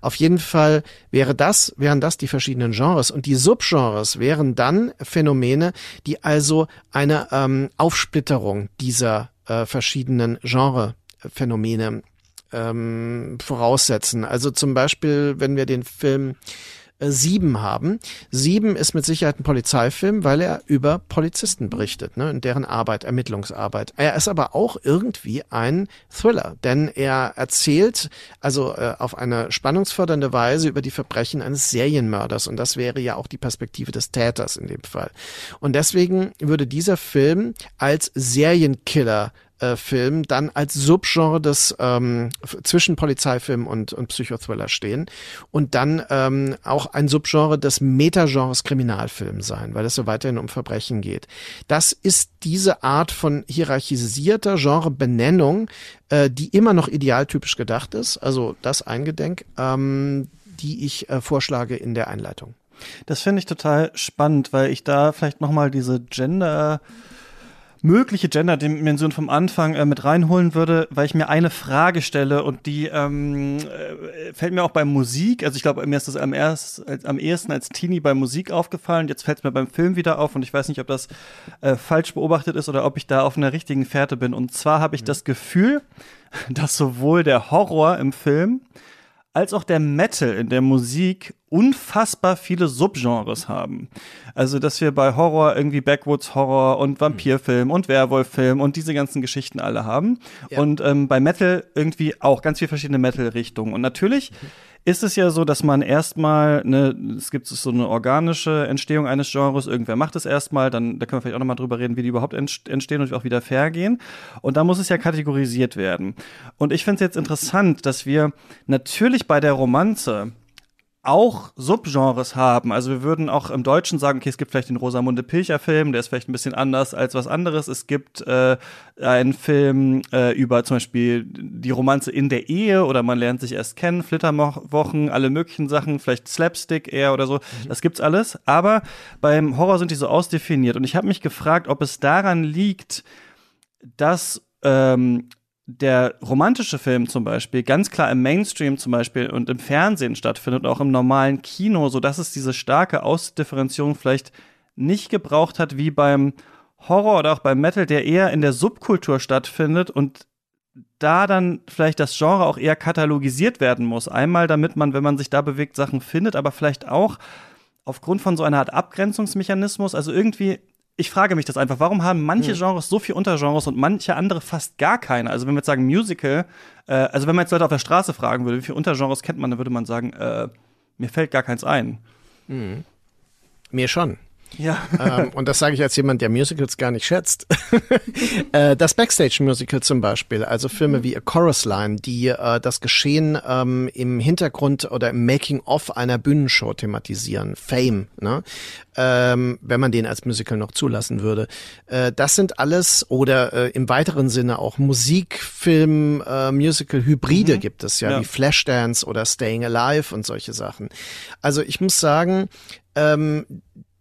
Auf jeden Fall wäre das, wären das die verschiedenen Genres und die Subgenres wären dann Phänomene, die also eine ähm, Aufsplitterung dieser äh, verschiedenen Genre Phänomene ähm, voraussetzen. Also zum Beispiel, wenn wir den Film äh, Sieben haben. Sieben ist mit Sicherheit ein Polizeifilm, weil er über Polizisten berichtet, ne, in deren Arbeit, Ermittlungsarbeit. Er ist aber auch irgendwie ein Thriller, denn er erzählt also äh, auf eine spannungsfördernde Weise über die Verbrechen eines Serienmörders und das wäre ja auch die Perspektive des Täters in dem Fall. Und deswegen würde dieser Film als Serienkiller äh, Film dann als Subgenre des ähm, zwischen Polizeifilm und, und Psychothriller stehen und dann ähm, auch ein Subgenre des Metagenres Kriminalfilm sein, weil es so weiterhin um Verbrechen geht. Das ist diese Art von hierarchisierter Genrebenennung, äh, die immer noch idealtypisch gedacht ist, also das eingedenk, ähm, die ich äh, vorschlage in der Einleitung. Das finde ich total spannend, weil ich da vielleicht nochmal diese Gender mögliche Gender-Dimension vom Anfang äh, mit reinholen würde, weil ich mir eine Frage stelle und die ähm, äh, fällt mir auch bei Musik, also ich glaube, mir ist das am, erst, als, am ehesten als Teenie bei Musik aufgefallen, jetzt fällt es mir beim Film wieder auf und ich weiß nicht, ob das äh, falsch beobachtet ist oder ob ich da auf einer richtigen Fährte bin. Und zwar habe ich mhm. das Gefühl, dass sowohl der Horror im Film als auch der Metal in der Musik unfassbar viele Subgenres haben. Also, dass wir bei Horror irgendwie Backwoods Horror und Vampirfilm und Werwolffilm und diese ganzen Geschichten alle haben. Ja. Und ähm, bei Metal irgendwie auch ganz viele verschiedene Metal-Richtungen. Und natürlich mhm ist es ja so, dass man erstmal, ne, es gibt so eine organische Entstehung eines Genres, irgendwer macht es erstmal, dann da können wir vielleicht auch nochmal drüber reden, wie die überhaupt entstehen und auch wieder vergehen. Und da muss es ja kategorisiert werden. Und ich finde es jetzt interessant, dass wir natürlich bei der Romanze auch Subgenres haben. Also wir würden auch im Deutschen sagen, okay, es gibt vielleicht den Rosamunde Pilcher Film, der ist vielleicht ein bisschen anders als was anderes. Es gibt äh, einen Film äh, über zum Beispiel die Romanze in der Ehe oder man lernt sich erst kennen, Flitterwochen, alle möglichen Sachen, vielleicht Slapstick eher oder so. Mhm. Das gibt's alles. Aber beim Horror sind die so ausdefiniert. Und ich habe mich gefragt, ob es daran liegt, dass ähm, der romantische Film zum Beispiel ganz klar im Mainstream zum Beispiel und im Fernsehen stattfindet, auch im normalen Kino, so dass es diese starke Ausdifferenzierung vielleicht nicht gebraucht hat wie beim Horror oder auch beim Metal, der eher in der Subkultur stattfindet und da dann vielleicht das Genre auch eher katalogisiert werden muss. Einmal, damit man, wenn man sich da bewegt, Sachen findet, aber vielleicht auch aufgrund von so einer Art Abgrenzungsmechanismus. Also irgendwie ich frage mich das einfach, warum haben manche hm. Genres so viele Untergenres und manche andere fast gar keine? Also wenn wir jetzt sagen Musical, äh, also wenn man jetzt Leute auf der Straße fragen würde, wie viele Untergenres kennt man, dann würde man sagen, äh, mir fällt gar keins ein. Hm. Mir schon. Ja. ähm, und das sage ich als jemand, der Musicals gar nicht schätzt. äh, das Backstage-Musical zum Beispiel, also Filme mhm. wie A Chorus Line, die äh, das Geschehen ähm, im Hintergrund oder im Making-of einer Bühnenshow thematisieren. Fame, ne? ähm, wenn man den als Musical noch zulassen würde. Äh, das sind alles, oder äh, im weiteren Sinne auch Musik, Film, äh, Musical, Hybride mhm. gibt es ja, ja, wie Flashdance oder Staying Alive und solche Sachen. Also ich muss sagen, ähm,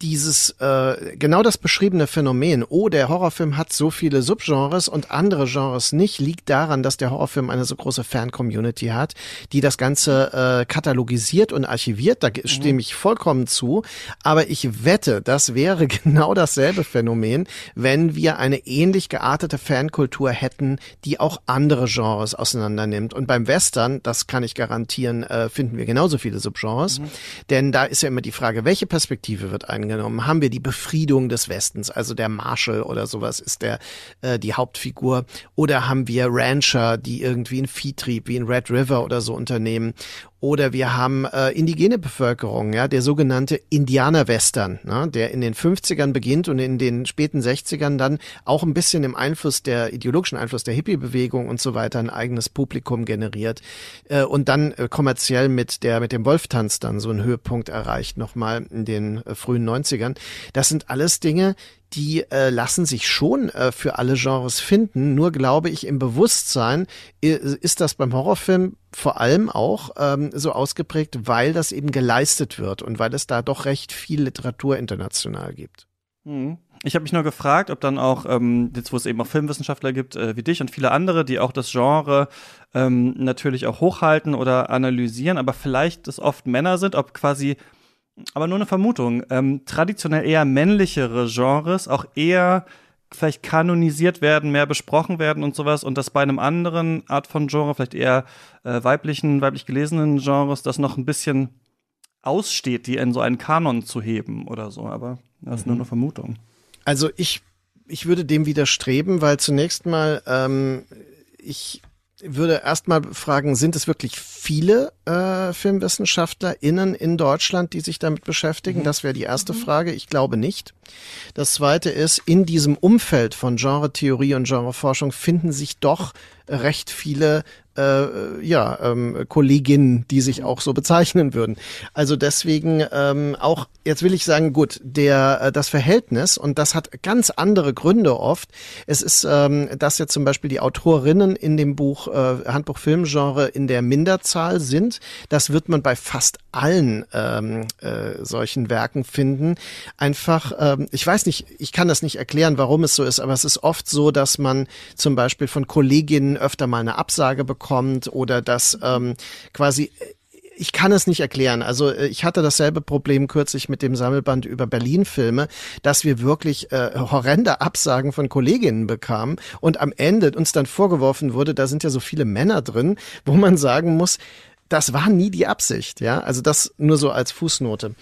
dieses äh, genau das beschriebene Phänomen, oh, der Horrorfilm hat so viele Subgenres und andere Genres nicht, liegt daran, dass der Horrorfilm eine so große Fan-Community hat, die das Ganze äh, katalogisiert und archiviert. Da mhm. stimme ich vollkommen zu. Aber ich wette, das wäre genau dasselbe Phänomen, wenn wir eine ähnlich geartete Fankultur hätten, die auch andere Genres auseinandernimmt. Und beim Western, das kann ich garantieren, äh, finden wir genauso viele Subgenres. Mhm. Denn da ist ja immer die Frage, welche Perspektive wird eingenommen? Angenommen, haben wir die Befriedung des Westens, also der Marshall oder sowas ist der äh, die Hauptfigur, oder haben wir Rancher, die irgendwie einen Viehtrieb wie in Red River oder so unternehmen, oder wir haben äh, indigene Bevölkerung, ja, der sogenannte Indianer-Western, ne, der in den 50ern beginnt und in den späten 60ern dann auch ein bisschen im Einfluss der ideologischen Einfluss der Hippie-Bewegung und so weiter ein eigenes Publikum generiert äh, und dann äh, kommerziell mit der mit dem Wolftanz dann so einen Höhepunkt erreicht, nochmal in den äh, frühen 90ern. Das sind alles Dinge, die äh, lassen sich schon äh, für alle Genres finden. Nur glaube ich, im Bewusstsein ist das beim Horrorfilm vor allem auch ähm, so ausgeprägt, weil das eben geleistet wird und weil es da doch recht viel Literatur international gibt. Mhm. Ich habe mich nur gefragt, ob dann auch, ähm, jetzt wo es eben auch Filmwissenschaftler gibt, äh, wie dich und viele andere, die auch das Genre ähm, natürlich auch hochhalten oder analysieren, aber vielleicht es oft Männer sind, ob quasi aber nur eine Vermutung, ähm, traditionell eher männlichere Genres auch eher vielleicht kanonisiert werden, mehr besprochen werden und sowas und dass bei einem anderen Art von Genre, vielleicht eher äh, weiblichen, weiblich gelesenen Genres, das noch ein bisschen aussteht, die in so einen Kanon zu heben oder so, aber das ist mhm. nur eine Vermutung. Also ich, ich würde dem widerstreben, weil zunächst mal ähm, ich würde erstmal fragen, sind es wirklich viele äh, FilmwissenschaftlerInnen in Deutschland, die sich damit beschäftigen? Mhm. Das wäre die erste mhm. Frage. Ich glaube nicht. Das zweite ist, in diesem Umfeld von Genre-Theorie und Genreforschung finden sich doch recht viele äh, ja, ähm, Kolleginnen, die sich auch so bezeichnen würden. Also deswegen ähm, auch, jetzt will ich sagen, gut, der äh, das Verhältnis, und das hat ganz andere Gründe oft. Es ist, ähm, dass jetzt zum Beispiel die Autorinnen in dem Buch äh, Handbuch Filmgenre in der Minderzahl sind. Das wird man bei fast allen ähm, äh, solchen Werken finden. Einfach, ähm, ich weiß nicht, ich kann das nicht erklären, warum es so ist, aber es ist oft so, dass man zum Beispiel von Kolleginnen öfter mal eine Absage bekommt oder dass ähm, quasi ich kann es nicht erklären. Also äh, ich hatte dasselbe Problem kürzlich mit dem Sammelband über Berlin-Filme, dass wir wirklich äh, horrende Absagen von Kolleginnen bekamen und am Ende uns dann vorgeworfen wurde, da sind ja so viele Männer drin, wo man sagen muss, das war nie die Absicht, ja. Also das nur so als Fußnote.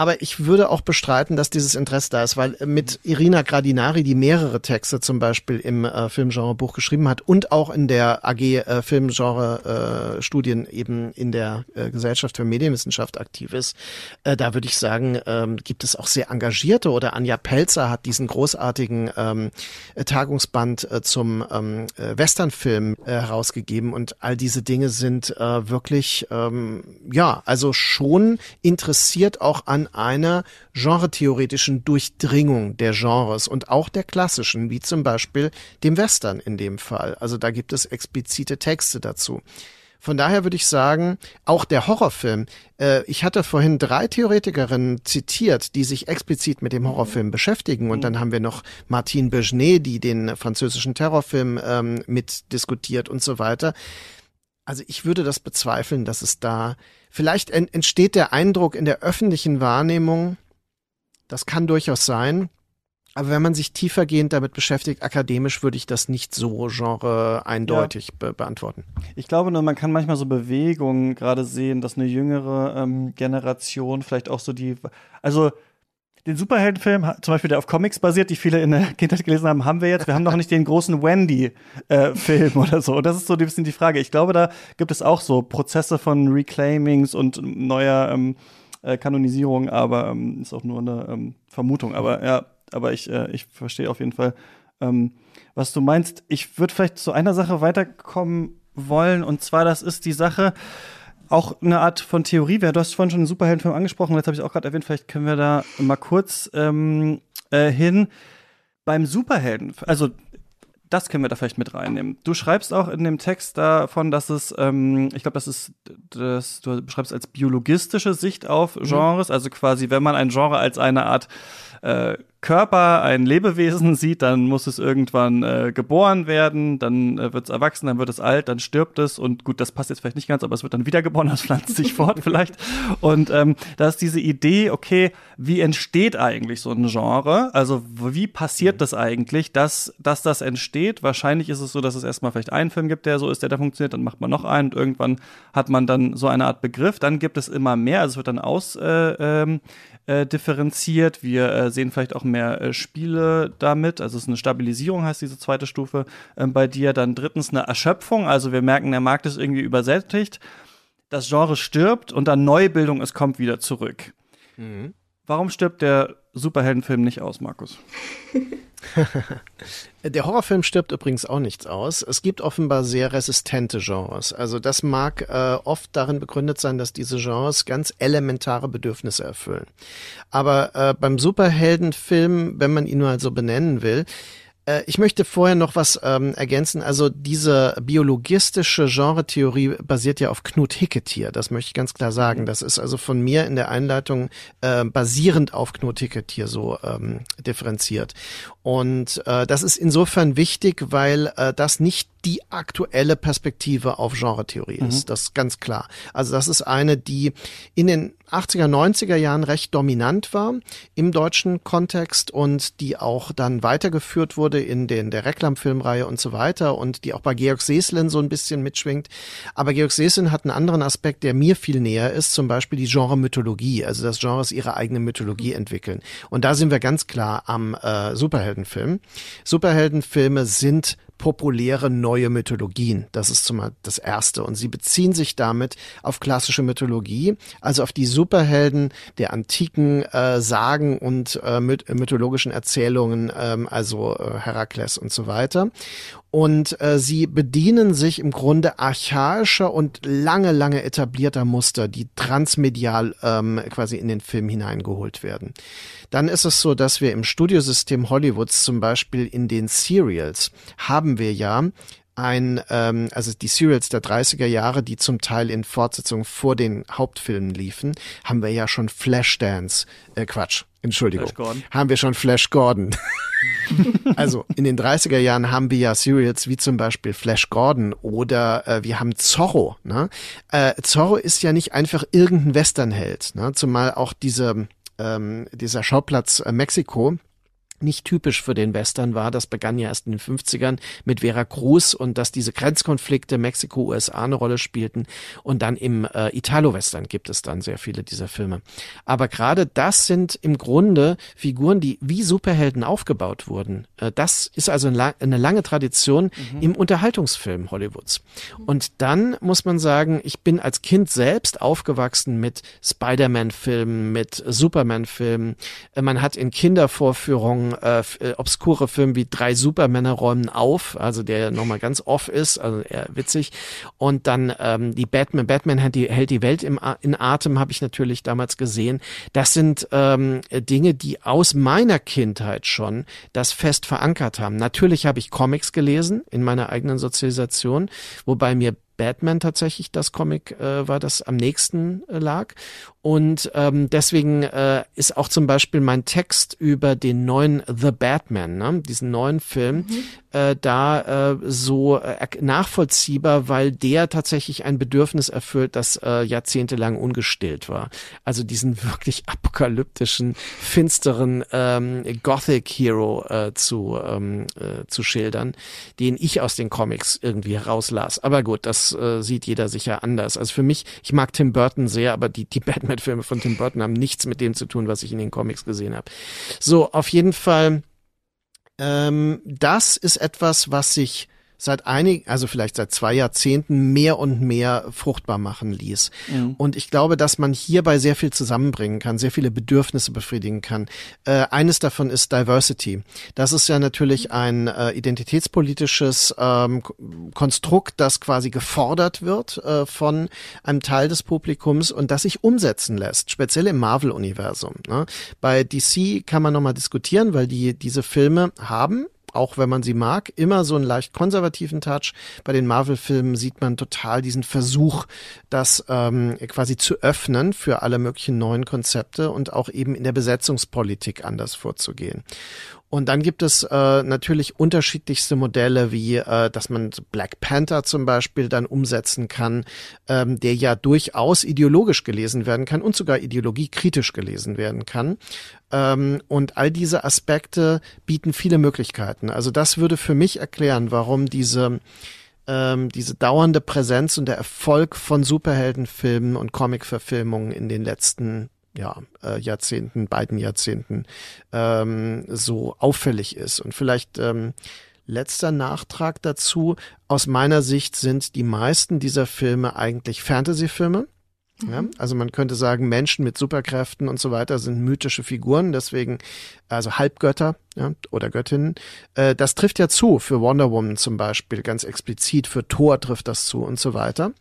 Aber ich würde auch bestreiten, dass dieses Interesse da ist, weil mit Irina Gradinari, die mehrere Texte zum Beispiel im äh, Filmgenre-Buch geschrieben hat und auch in der AG äh, Filmgenre-Studien äh, eben in der äh, Gesellschaft für Medienwissenschaft aktiv ist, äh, da würde ich sagen, ähm, gibt es auch sehr engagierte oder Anja Pelzer hat diesen großartigen ähm, Tagungsband äh, zum ähm, äh, Westernfilm äh, herausgegeben und all diese Dinge sind äh, wirklich, ähm, ja, also schon interessiert auch an einer genretheoretischen Durchdringung der Genres und auch der klassischen, wie zum Beispiel dem Western in dem Fall. Also da gibt es explizite Texte dazu. Von daher würde ich sagen, auch der Horrorfilm. Äh, ich hatte vorhin drei Theoretikerinnen zitiert, die sich explizit mit dem Horrorfilm beschäftigen. Und dann haben wir noch Martine Bergenet, die den französischen Terrorfilm ähm, mitdiskutiert und so weiter. Also ich würde das bezweifeln, dass es da vielleicht entsteht der Eindruck in der öffentlichen Wahrnehmung, das kann durchaus sein, aber wenn man sich tiefergehend damit beschäftigt, akademisch würde ich das nicht so genre eindeutig ja. be beantworten. Ich glaube nur, man kann manchmal so Bewegungen gerade sehen, dass eine jüngere ähm, Generation vielleicht auch so die, also den Superheldenfilm, zum Beispiel, der auf Comics basiert, die viele in der Kindheit gelesen haben, haben wir jetzt. Wir haben noch nicht den großen Wendy-Film äh, oder so. Und das ist so ein bisschen die Frage. Ich glaube, da gibt es auch so Prozesse von Reclaimings und neuer ähm, äh, Kanonisierung, aber ähm, ist auch nur eine ähm, Vermutung. Aber ja, aber ich, äh, ich verstehe auf jeden Fall, ähm, was du meinst. Ich würde vielleicht zu einer Sache weiterkommen wollen, und zwar, das ist die Sache, auch eine Art von Theorie wäre. Du hast vorhin schon einen Superheldenfilm angesprochen, jetzt habe ich auch gerade erwähnt, vielleicht können wir da mal kurz ähm, äh, hin. Beim Superhelden, also das können wir da vielleicht mit reinnehmen. Du schreibst auch in dem Text davon, dass es, ähm, ich glaube, das ist, das, du beschreibst als biologistische Sicht auf mhm. Genres, mhm. also quasi, wenn man ein Genre als eine Art äh, Körper ein Lebewesen sieht, dann muss es irgendwann äh, geboren werden, dann äh, wird es erwachsen, dann wird es alt, dann stirbt es und gut, das passt jetzt vielleicht nicht ganz, aber es wird dann wiedergeboren, das pflanzt sich fort vielleicht. Und ähm, da ist diese Idee, okay, wie entsteht eigentlich so ein Genre? Also wie passiert das eigentlich, dass, dass das entsteht? Wahrscheinlich ist es so, dass es erstmal vielleicht einen Film gibt, der so ist, der da funktioniert, dann macht man noch einen und irgendwann hat man dann so eine Art Begriff. Dann gibt es immer mehr, also es wird dann aus äh, ähm, äh, differenziert. Wir äh, sehen vielleicht auch mehr äh, Spiele damit. Also es ist eine Stabilisierung, heißt diese zweite Stufe äh, bei dir. Dann drittens eine Erschöpfung. Also wir merken, der Markt ist irgendwie übersättigt. Das Genre stirbt und dann Neubildung, es kommt wieder zurück. Mhm. Warum stirbt der Superheldenfilm nicht aus, Markus? Der Horrorfilm stirbt übrigens auch nichts aus. Es gibt offenbar sehr resistente Genres. Also das mag äh, oft darin begründet sein, dass diese Genres ganz elementare Bedürfnisse erfüllen. Aber äh, beim Superheldenfilm, wenn man ihn nur so benennen will, äh, ich möchte vorher noch was ähm, ergänzen. Also diese biologistische Genretheorie basiert ja auf Knut Hicketier. Das möchte ich ganz klar sagen. Das ist also von mir in der Einleitung äh, basierend auf Knut Hicketier so ähm, differenziert. Und äh, das ist insofern wichtig, weil äh, das nicht die aktuelle Perspektive auf Genretheorie ist. Mhm. Das ist ganz klar. Also das ist eine, die in den 80er, 90er Jahren recht dominant war im deutschen Kontext und die auch dann weitergeführt wurde in den der Reklamfilmreihe und so weiter und die auch bei Georg Seslin so ein bisschen mitschwingt. Aber Georg Seslin hat einen anderen Aspekt, der mir viel näher ist, zum Beispiel die Genre-Mythologie, also das Genres ihre eigene Mythologie entwickeln. Und da sind wir ganz klar am äh, Superheldenfilm. Superheldenfilme sind populäre neue Mythologien. Das ist zumal das Erste. Und sie beziehen sich damit auf klassische Mythologie, also auf die Superhelden der antiken äh, Sagen und äh, mythologischen Erzählungen, ähm, also äh, Herakles und so weiter. Und äh, sie bedienen sich im Grunde archaischer und lange, lange etablierter Muster, die transmedial ähm, quasi in den Film hineingeholt werden. Dann ist es so, dass wir im Studiosystem Hollywoods zum Beispiel in den Serials haben wir ja ein, ähm, also die Serials der 30er Jahre, die zum Teil in Fortsetzung vor den Hauptfilmen liefen, haben wir ja schon Flashdance, äh, Quatsch, Entschuldigung, haben wir schon Flash Gordon. also in den 30er Jahren haben wir ja Serials wie zum Beispiel Flash Gordon oder äh, wir haben Zorro. Ne? Äh, Zorro ist ja nicht einfach irgendein Westernheld, ne? zumal auch diese ähm, dieser Schauplatz äh, Mexiko nicht typisch für den Western war. Das begann ja erst in den 50ern mit Vera Cruz und dass diese Grenzkonflikte Mexiko-USA eine Rolle spielten. Und dann im äh, Italo-Western gibt es dann sehr viele dieser Filme. Aber gerade das sind im Grunde Figuren, die wie Superhelden aufgebaut wurden. Äh, das ist also eine, eine lange Tradition mhm. im Unterhaltungsfilm Hollywoods. Und dann muss man sagen, ich bin als Kind selbst aufgewachsen mit Spider-Man-Filmen, mit Superman-Filmen. Äh, man hat in Kindervorführungen äh, äh, obskure Film wie Drei Supermänner räumen auf, also der nochmal ganz off ist, also eher witzig. Und dann ähm, die Batman, Batman hält die, hält die Welt im, in Atem, habe ich natürlich damals gesehen. Das sind ähm, Dinge, die aus meiner Kindheit schon das fest verankert haben. Natürlich habe ich Comics gelesen in meiner eigenen Sozialisation, wobei mir Batman tatsächlich das Comic äh, war, das am nächsten äh, lag. Und ähm, deswegen äh, ist auch zum Beispiel mein Text über den neuen The Batman, ne, diesen neuen Film, mhm. Äh, da äh, so äh, nachvollziehbar, weil der tatsächlich ein Bedürfnis erfüllt, das äh, jahrzehntelang ungestillt war. Also diesen wirklich apokalyptischen, finsteren ähm, Gothic Hero äh, zu, ähm, äh, zu schildern, den ich aus den Comics irgendwie herauslas. Aber gut, das äh, sieht jeder sicher anders. Also für mich, ich mag Tim Burton sehr, aber die, die Batman Batman-Filme von Tim Burton haben nichts mit dem zu tun, was ich in den Comics gesehen habe. So, auf jeden Fall, ähm, das ist etwas, was sich seit einigen, also vielleicht seit zwei Jahrzehnten mehr und mehr fruchtbar machen ließ. Mhm. Und ich glaube, dass man hierbei sehr viel zusammenbringen kann, sehr viele Bedürfnisse befriedigen kann. Äh, eines davon ist Diversity. Das ist ja natürlich ein äh, identitätspolitisches ähm, Konstrukt, das quasi gefordert wird äh, von einem Teil des Publikums und das sich umsetzen lässt, speziell im Marvel-Universum. Ne? Bei DC kann man nochmal diskutieren, weil die diese Filme haben auch wenn man sie mag, immer so einen leicht konservativen Touch. Bei den Marvel-Filmen sieht man total diesen Versuch, das ähm, quasi zu öffnen für alle möglichen neuen Konzepte und auch eben in der Besetzungspolitik anders vorzugehen. Und dann gibt es äh, natürlich unterschiedlichste Modelle, wie äh, dass man Black Panther zum Beispiel dann umsetzen kann, ähm, der ja durchaus ideologisch gelesen werden kann und sogar ideologiekritisch gelesen werden kann. Ähm, und all diese Aspekte bieten viele Möglichkeiten. Also das würde für mich erklären, warum diese ähm, diese dauernde Präsenz und der Erfolg von Superheldenfilmen und Comicverfilmungen in den letzten ja, äh, Jahrzehnten, beiden Jahrzehnten ähm, so auffällig ist. Und vielleicht ähm, letzter Nachtrag dazu. Aus meiner Sicht sind die meisten dieser Filme eigentlich Fantasy-Filme. Ja, mhm. also man könnte sagen, Menschen mit Superkräften und so weiter sind mythische Figuren, deswegen also Halbgötter ja, oder Göttinnen. Äh, das trifft ja zu für Wonder Woman zum Beispiel ganz explizit, für Thor trifft das zu und so weiter.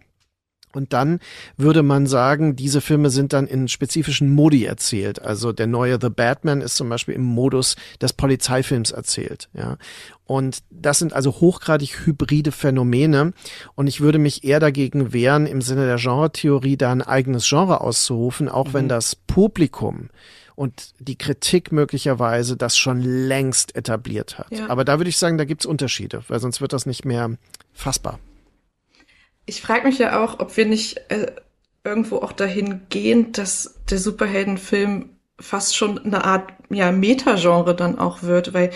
Und dann würde man sagen, diese Filme sind dann in spezifischen Modi erzählt. Also der neue The Batman ist zum Beispiel im Modus des Polizeifilms erzählt. Ja. Und das sind also hochgradig hybride Phänomene. Und ich würde mich eher dagegen wehren, im Sinne der Genre-Theorie da ein eigenes Genre auszurufen, auch mhm. wenn das Publikum und die Kritik möglicherweise das schon längst etabliert hat. Ja. Aber da würde ich sagen, da gibt's Unterschiede, weil sonst wird das nicht mehr fassbar ich frage mich ja auch, ob wir nicht äh, irgendwo auch dahin gehen, dass der Superheldenfilm fast schon eine Art ja Metagenre dann auch wird, weil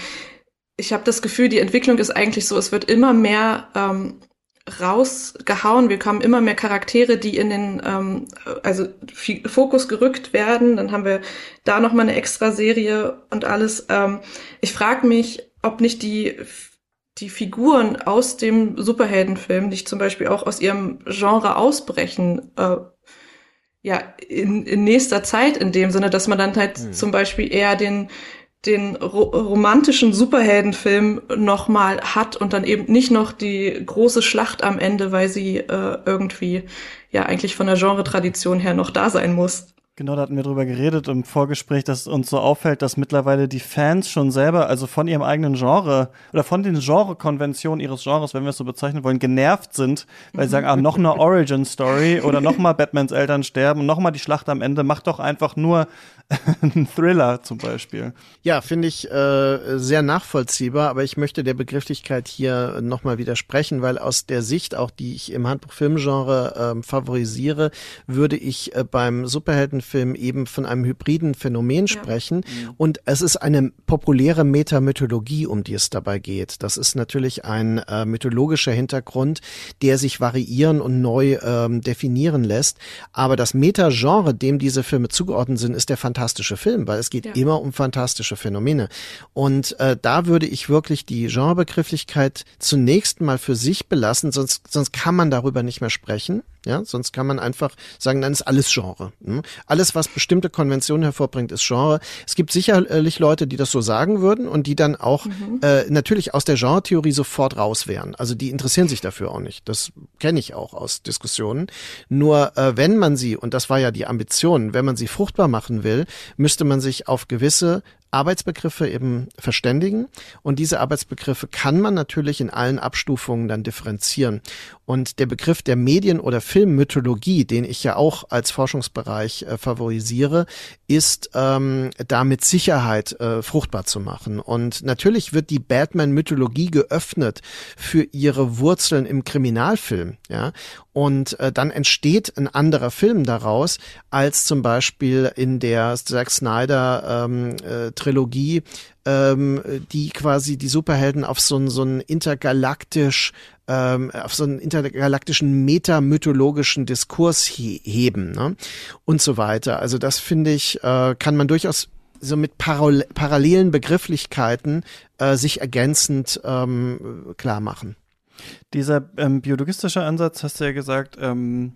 ich habe das Gefühl, die Entwicklung ist eigentlich so, es wird immer mehr ähm, rausgehauen. Wir haben immer mehr Charaktere, die in den ähm, also Fokus gerückt werden. Dann haben wir da noch mal eine extra Serie und alles. Ähm, ich frage mich, ob nicht die die Figuren aus dem Superheldenfilm nicht zum Beispiel auch aus ihrem Genre ausbrechen, äh, ja, in, in nächster Zeit in dem Sinne, dass man dann halt mhm. zum Beispiel eher den, den ro romantischen Superheldenfilm nochmal hat und dann eben nicht noch die große Schlacht am Ende, weil sie äh, irgendwie ja eigentlich von der Genre-Tradition her noch da sein muss. Genau, da hatten wir drüber geredet im Vorgespräch, dass uns so auffällt, dass mittlerweile die Fans schon selber, also von ihrem eigenen Genre oder von den Genre-Konventionen ihres Genres, wenn wir es so bezeichnen wollen, genervt sind, weil sie sagen, ah, noch eine Origin-Story oder noch mal Batmans Eltern sterben, noch mal die Schlacht am Ende, macht doch einfach nur ein Thriller zum Beispiel. Ja, finde ich äh, sehr nachvollziehbar, aber ich möchte der Begrifflichkeit hier nochmal widersprechen, weil aus der Sicht, auch die ich im Handbuch Filmgenre äh, favorisiere, würde ich äh, beim Superheldenfilm eben von einem hybriden Phänomen sprechen. Ja. Mhm. Und es ist eine populäre Metamythologie, um die es dabei geht. Das ist natürlich ein äh, mythologischer Hintergrund, der sich variieren und neu ähm, definieren lässt. Aber das Metagenre, dem diese Filme zugeordnet sind, ist der fantastische Film, weil es geht ja. immer um fantastische Phänomene. Und äh, da würde ich wirklich die Genrebegrifflichkeit zunächst mal für sich belassen, sonst, sonst kann man darüber nicht mehr sprechen. Ja, sonst kann man einfach sagen, dann ist alles Genre. Hm? Alles, was bestimmte Konventionen hervorbringt, ist Genre. Es gibt sicherlich Leute, die das so sagen würden und die dann auch mhm. äh, natürlich aus der Genre-Theorie sofort raus wären. Also die interessieren sich dafür auch nicht. Das kenne ich auch aus Diskussionen. Nur äh, wenn man sie, und das war ja die Ambition, wenn man sie fruchtbar machen will, müsste man sich auf gewisse Arbeitsbegriffe eben verständigen. Und diese Arbeitsbegriffe kann man natürlich in allen Abstufungen dann differenzieren. Und der Begriff der Medien- oder Filmmythologie, den ich ja auch als Forschungsbereich äh, favorisiere, ist ähm, da mit Sicherheit äh, fruchtbar zu machen. Und natürlich wird die Batman-Mythologie geöffnet für ihre Wurzeln im Kriminalfilm. Ja? Und äh, dann entsteht ein anderer Film daraus, als zum Beispiel in der Zack Snyder ähm, äh, Trilogie, ähm, die quasi die Superhelden auf so, so einen intergalaktisch ähm, auf so einen intergalaktischen metamythologischen Diskurs he heben ne? und so weiter. Also das finde ich, äh, kann man durchaus so mit Parallel parallelen Begrifflichkeiten äh, sich ergänzend ähm, klar machen. Dieser ähm, biologistische Ansatz, hast du ja gesagt, ähm,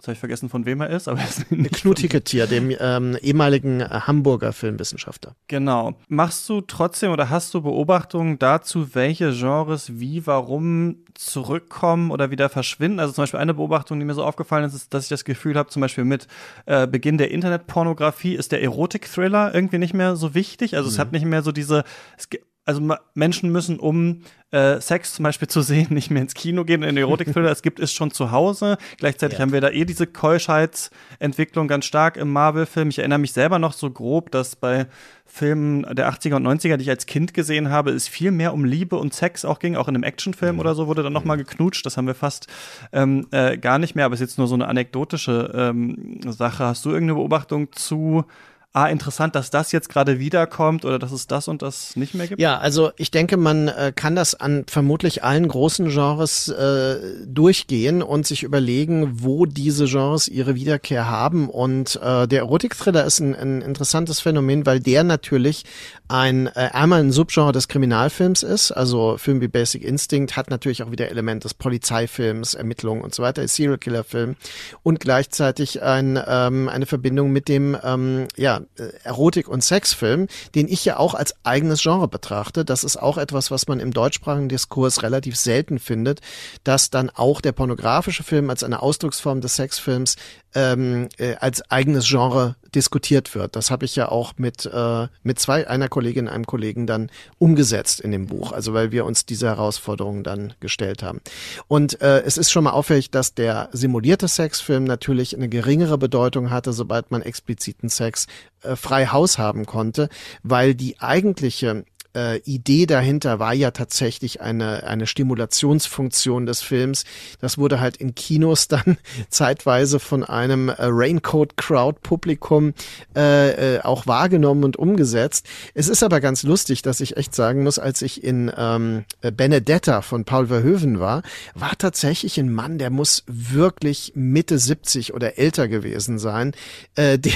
Jetzt habe ich vergessen, von wem er ist, aber er ist nicht Knut Hicketier, dem ähm, ehemaligen äh, Hamburger Filmwissenschaftler. Genau. Machst du trotzdem oder hast du Beobachtungen dazu, welche Genres wie, warum zurückkommen oder wieder verschwinden? Also zum Beispiel eine Beobachtung, die mir so aufgefallen ist, ist, dass ich das Gefühl habe, zum Beispiel mit äh, Beginn der Internetpornografie ist der Erotik-Thriller irgendwie nicht mehr so wichtig. Also mhm. es hat nicht mehr so diese, es, also Menschen müssen, um äh, Sex zum Beispiel zu sehen, nicht mehr ins Kino gehen, in Erotikfilme, es gibt es schon zu Hause. Gleichzeitig ja. haben wir da eh diese Keuschheitsentwicklung ganz stark im Marvel-Film. Ich erinnere mich selber noch so grob, dass bei Filmen der 80er und 90er, die ich als Kind gesehen habe, es viel mehr um Liebe und Sex auch ging. Auch in einem Actionfilm mhm. oder so wurde dann noch mal geknutscht. Das haben wir fast ähm, äh, gar nicht mehr, aber es ist jetzt nur so eine anekdotische ähm, Sache. Hast du irgendeine Beobachtung zu ah, interessant, dass das jetzt gerade wiederkommt oder dass es das und das nicht mehr gibt? Ja, also ich denke, man äh, kann das an vermutlich allen großen Genres äh, durchgehen und sich überlegen, wo diese Genres ihre Wiederkehr haben. Und äh, der Erotik-Thriller ist ein, ein interessantes Phänomen, weil der natürlich ein äh, einmal ein Subgenre des Kriminalfilms ist. Also Film wie Basic Instinct hat natürlich auch wieder Elemente des Polizeifilms, Ermittlungen und so weiter, Serial Killer Film und gleichzeitig ein, ähm, eine Verbindung mit dem ähm, ja äh, Erotik- und Sexfilm, den ich ja auch als eigenes Genre betrachte. Das ist auch etwas, was man im deutschsprachigen Diskurs relativ selten findet, dass dann auch der pornografische Film als eine Ausdrucksform des Sexfilms ähm, äh, als eigenes Genre diskutiert wird. Das habe ich ja auch mit, äh, mit zwei, einer Kollegin, einem Kollegen dann umgesetzt in dem Buch, also weil wir uns diese Herausforderungen dann gestellt haben. Und äh, es ist schon mal auffällig, dass der simulierte Sexfilm natürlich eine geringere Bedeutung hatte, sobald man expliziten Sex äh, frei Haus haben konnte, weil die eigentliche äh, Idee dahinter war ja tatsächlich eine, eine Stimulationsfunktion des Films. Das wurde halt in Kinos dann zeitweise von einem äh, Raincoat-Crowd-Publikum äh, äh, auch wahrgenommen und umgesetzt. Es ist aber ganz lustig, dass ich echt sagen muss, als ich in ähm, Benedetta von Paul Verhoeven war, war tatsächlich ein Mann, der muss wirklich Mitte 70 oder älter gewesen sein, äh, der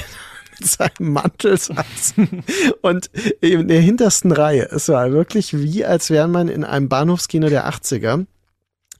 mit seinem Mantel saßen und in der hintersten Reihe. Es war wirklich wie, als wäre man in einem Bahnhofskino der 80er.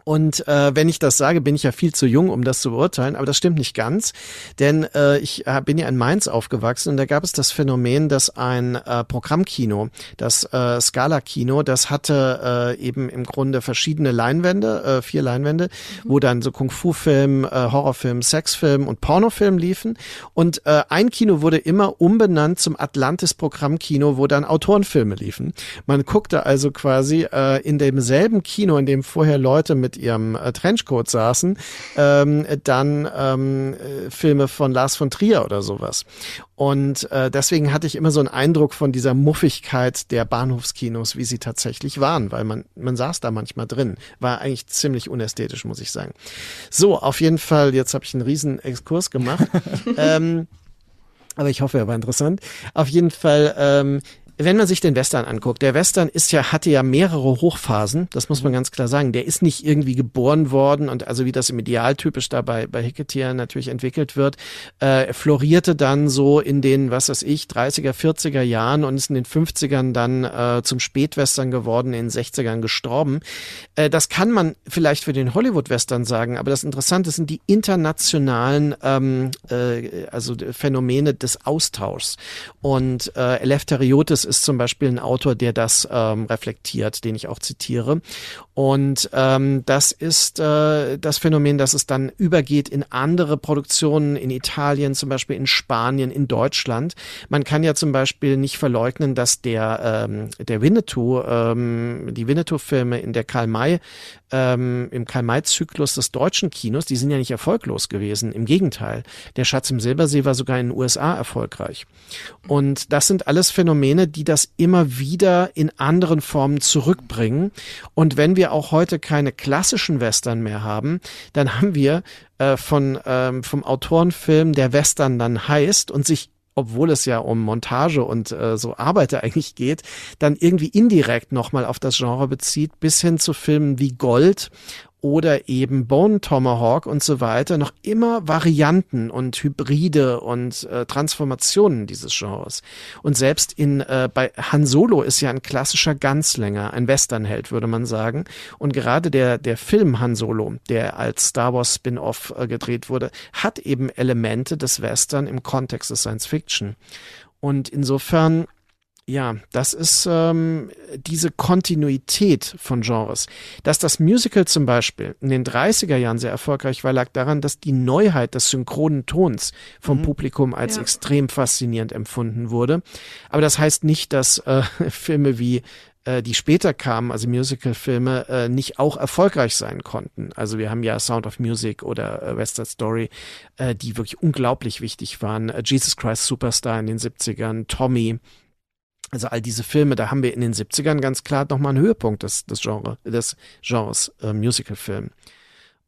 Und äh, wenn ich das sage, bin ich ja viel zu jung, um das zu beurteilen, aber das stimmt nicht ganz, denn äh, ich äh, bin ja in Mainz aufgewachsen und da gab es das Phänomen, dass ein äh, Programmkino, das äh, Scala-Kino, das hatte äh, eben im Grunde verschiedene Leinwände, äh, vier Leinwände, mhm. wo dann so Kung-Fu-Film, äh, Horrorfilm, Sexfilm und Pornofilm liefen und äh, ein Kino wurde immer umbenannt zum Atlantis-Programmkino, wo dann Autorenfilme liefen. Man guckte also quasi äh, in demselben Kino, in dem vorher Leute mit ihrem äh, Trenchcoat saßen, ähm, dann ähm, äh, Filme von Lars von Trier oder sowas. Und äh, deswegen hatte ich immer so einen Eindruck von dieser Muffigkeit der Bahnhofskinos, wie sie tatsächlich waren, weil man, man saß da manchmal drin. War eigentlich ziemlich unästhetisch, muss ich sagen. So, auf jeden Fall, jetzt habe ich einen riesen Exkurs gemacht. ähm, aber ich hoffe, er war interessant. Auf jeden Fall, ähm, wenn man sich den Western anguckt, der Western ist ja, hatte ja mehrere Hochphasen, das muss man mhm. ganz klar sagen. Der ist nicht irgendwie geboren worden und also wie das im Idealtypisch da bei, bei Hicketier natürlich entwickelt wird, äh, florierte dann so in den, was weiß ich, 30er, 40er Jahren und ist in den 50ern dann äh, zum Spätwestern geworden, in den 60ern gestorben. Äh, das kann man vielleicht für den Hollywood-Western sagen, aber das Interessante sind die internationalen ähm, äh, also Phänomene des Austauschs. Und äh, Eleftheriotis ist zum Beispiel ein Autor, der das ähm, reflektiert, den ich auch zitiere. Und ähm, das ist äh, das Phänomen, dass es dann übergeht in andere Produktionen, in Italien, zum Beispiel in Spanien, in Deutschland. Man kann ja zum Beispiel nicht verleugnen, dass der, ähm, der Winnetou, ähm, die Winnetou-Filme in der Karl May ähm, im Karl-May-Zyklus des deutschen Kinos, die sind ja nicht erfolglos gewesen. Im Gegenteil. Der Schatz im Silbersee war sogar in den USA erfolgreich. Und das sind alles Phänomene, die das immer wieder in anderen Formen zurückbringen. Und wenn wir auch heute keine klassischen Western mehr haben, dann haben wir äh, von, ähm, vom Autorenfilm, der Western dann heißt und sich obwohl es ja um Montage und äh, so Arbeiter eigentlich geht, dann irgendwie indirekt nochmal auf das Genre bezieht, bis hin zu Filmen wie Gold oder eben Bone Tomahawk und so weiter noch immer Varianten und Hybride und äh, Transformationen dieses Genres. Und selbst in äh, bei Han Solo ist ja ein klassischer Ganzlänger, ein Westernheld, würde man sagen. Und gerade der der Film Han Solo, der als Star Wars Spin-off äh, gedreht wurde, hat eben Elemente des Western im Kontext des Science Fiction. Und insofern ja, das ist ähm, diese Kontinuität von Genres. Dass das Musical zum Beispiel in den 30er Jahren sehr erfolgreich war, lag daran, dass die Neuheit des synchronen Tons vom mhm. Publikum als ja. extrem faszinierend empfunden wurde. Aber das heißt nicht, dass äh, Filme wie äh, die später kamen, also Musical-Filme, äh, nicht auch erfolgreich sein konnten. Also wir haben ja Sound of Music oder äh, West Side Story, äh, die wirklich unglaublich wichtig waren. Jesus Christ Superstar in den 70ern, Tommy, also all diese Filme, da haben wir in den 70ern ganz klar nochmal einen Höhepunkt des, des, Genre, des Genres äh, Musicalfilm.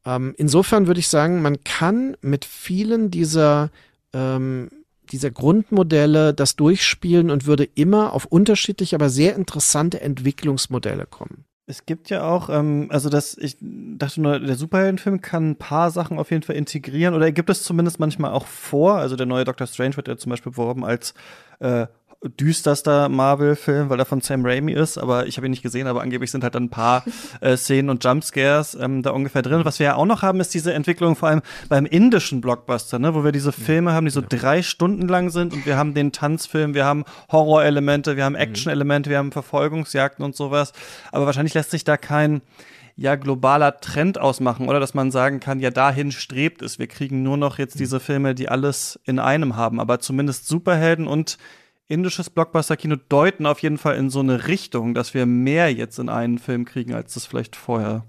Ähm, insofern würde ich sagen, man kann mit vielen dieser, ähm, dieser Grundmodelle das durchspielen und würde immer auf unterschiedliche, aber sehr interessante Entwicklungsmodelle kommen. Es gibt ja auch, ähm, also das, ich dachte nur, der Superheldenfilm kann ein paar Sachen auf jeden Fall integrieren oder er gibt es zumindest manchmal auch vor. Also der neue Doctor Strange wird ja zum Beispiel beworben als äh, düsterster Marvel-Film, weil er von Sam Raimi ist, aber ich habe ihn nicht gesehen, aber angeblich sind halt dann ein paar äh, Szenen und Jumpscares ähm, da ungefähr drin. Was wir ja auch noch haben, ist diese Entwicklung vor allem beim indischen Blockbuster, ne, wo wir diese Filme haben, die so drei Stunden lang sind und wir haben den Tanzfilm, wir haben Horrorelemente, wir haben mhm. Action-Elemente, wir haben Verfolgungsjagden und sowas. Aber wahrscheinlich lässt sich da kein ja globaler Trend ausmachen oder dass man sagen kann, ja dahin strebt es. Wir kriegen nur noch jetzt diese Filme, die alles in einem haben, aber zumindest Superhelden und indisches Blockbuster-Kino deuten auf jeden Fall in so eine Richtung, dass wir mehr jetzt in einen Film kriegen, als das vielleicht vorher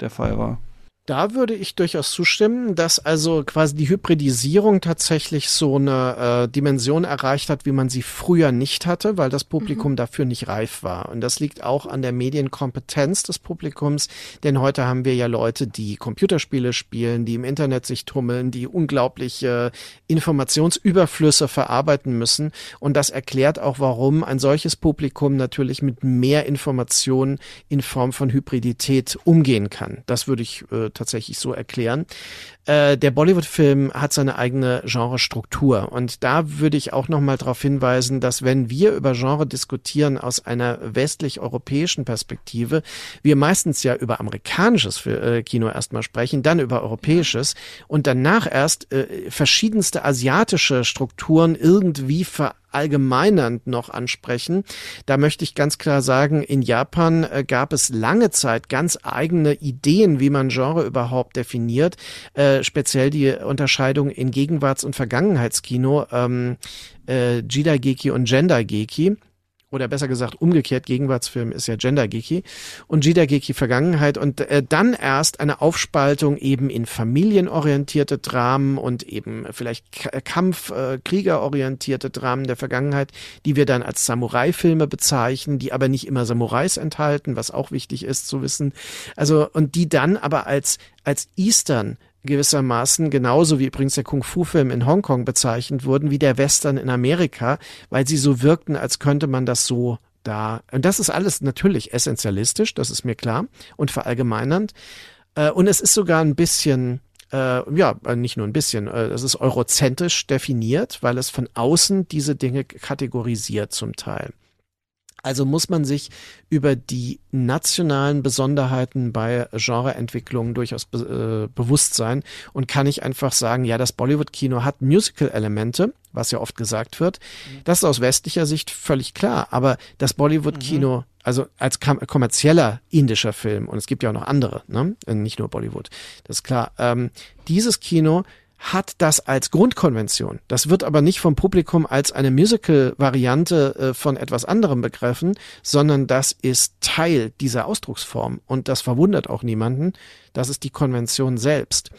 der Fall war. Da würde ich durchaus zustimmen, dass also quasi die Hybridisierung tatsächlich so eine äh, Dimension erreicht hat, wie man sie früher nicht hatte, weil das Publikum mhm. dafür nicht reif war. Und das liegt auch an der Medienkompetenz des Publikums, denn heute haben wir ja Leute, die Computerspiele spielen, die im Internet sich tummeln, die unglaubliche Informationsüberflüsse verarbeiten müssen. Und das erklärt auch, warum ein solches Publikum natürlich mit mehr Informationen in Form von Hybridität umgehen kann. Das würde ich äh, tatsächlich so erklären. Äh, der Bollywood-Film hat seine eigene Genrestruktur und da würde ich auch noch mal darauf hinweisen, dass wenn wir über Genre diskutieren aus einer westlich-europäischen Perspektive, wir meistens ja über amerikanisches äh, Kino erstmal sprechen, dann über europäisches und danach erst äh, verschiedenste asiatische Strukturen irgendwie ver allgemeinernd noch ansprechen. Da möchte ich ganz klar sagen, in Japan äh, gab es lange Zeit ganz eigene Ideen, wie man Genre überhaupt definiert. Äh, speziell die Unterscheidung in Gegenwarts- und Vergangenheitskino, ähm, äh, Jidai-Geki und Gender-Geki oder besser gesagt umgekehrt, Gegenwartsfilm ist ja Gender-Geeky und Gender-Geeky Vergangenheit und äh, dann erst eine Aufspaltung eben in familienorientierte Dramen und eben vielleicht K Kampf-, äh, Kriegerorientierte Dramen der Vergangenheit, die wir dann als Samurai-Filme bezeichnen, die aber nicht immer Samurais enthalten, was auch wichtig ist zu wissen. Also, und die dann aber als, als Eastern gewissermaßen, genauso wie übrigens der Kung-Fu-Film in Hongkong bezeichnet wurden, wie der Western in Amerika, weil sie so wirkten, als könnte man das so da. Und das ist alles natürlich essentialistisch, das ist mir klar, und verallgemeinernd. Äh, und es ist sogar ein bisschen, äh, ja, nicht nur ein bisschen, äh, es ist eurozentrisch definiert, weil es von außen diese Dinge kategorisiert zum Teil. Also muss man sich über die nationalen Besonderheiten bei Genreentwicklungen durchaus be äh, bewusst sein und kann ich einfach sagen, ja, das Bollywood-Kino hat Musical-Elemente, was ja oft gesagt wird. Mhm. Das ist aus westlicher Sicht völlig klar, aber das Bollywood-Kino, mhm. also als kommerzieller indischer Film, und es gibt ja auch noch andere, ne? nicht nur Bollywood, das ist klar, ähm, dieses Kino hat das als Grundkonvention. Das wird aber nicht vom Publikum als eine Musical-Variante äh, von etwas anderem begriffen, sondern das ist Teil dieser Ausdrucksform. Und das verwundert auch niemanden. Das ist die Konvention selbst.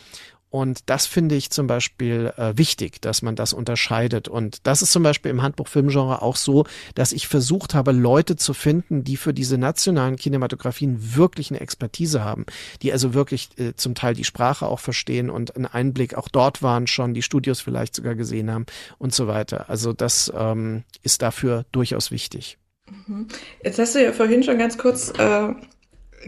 Und das finde ich zum Beispiel äh, wichtig, dass man das unterscheidet. Und das ist zum Beispiel im Handbuch Filmgenre auch so, dass ich versucht habe, Leute zu finden, die für diese nationalen Kinematografien wirklich eine Expertise haben, die also wirklich äh, zum Teil die Sprache auch verstehen und einen Einblick auch dort waren schon, die Studios vielleicht sogar gesehen haben und so weiter. Also das ähm, ist dafür durchaus wichtig. Mhm. Jetzt hast du ja vorhin schon ganz kurz äh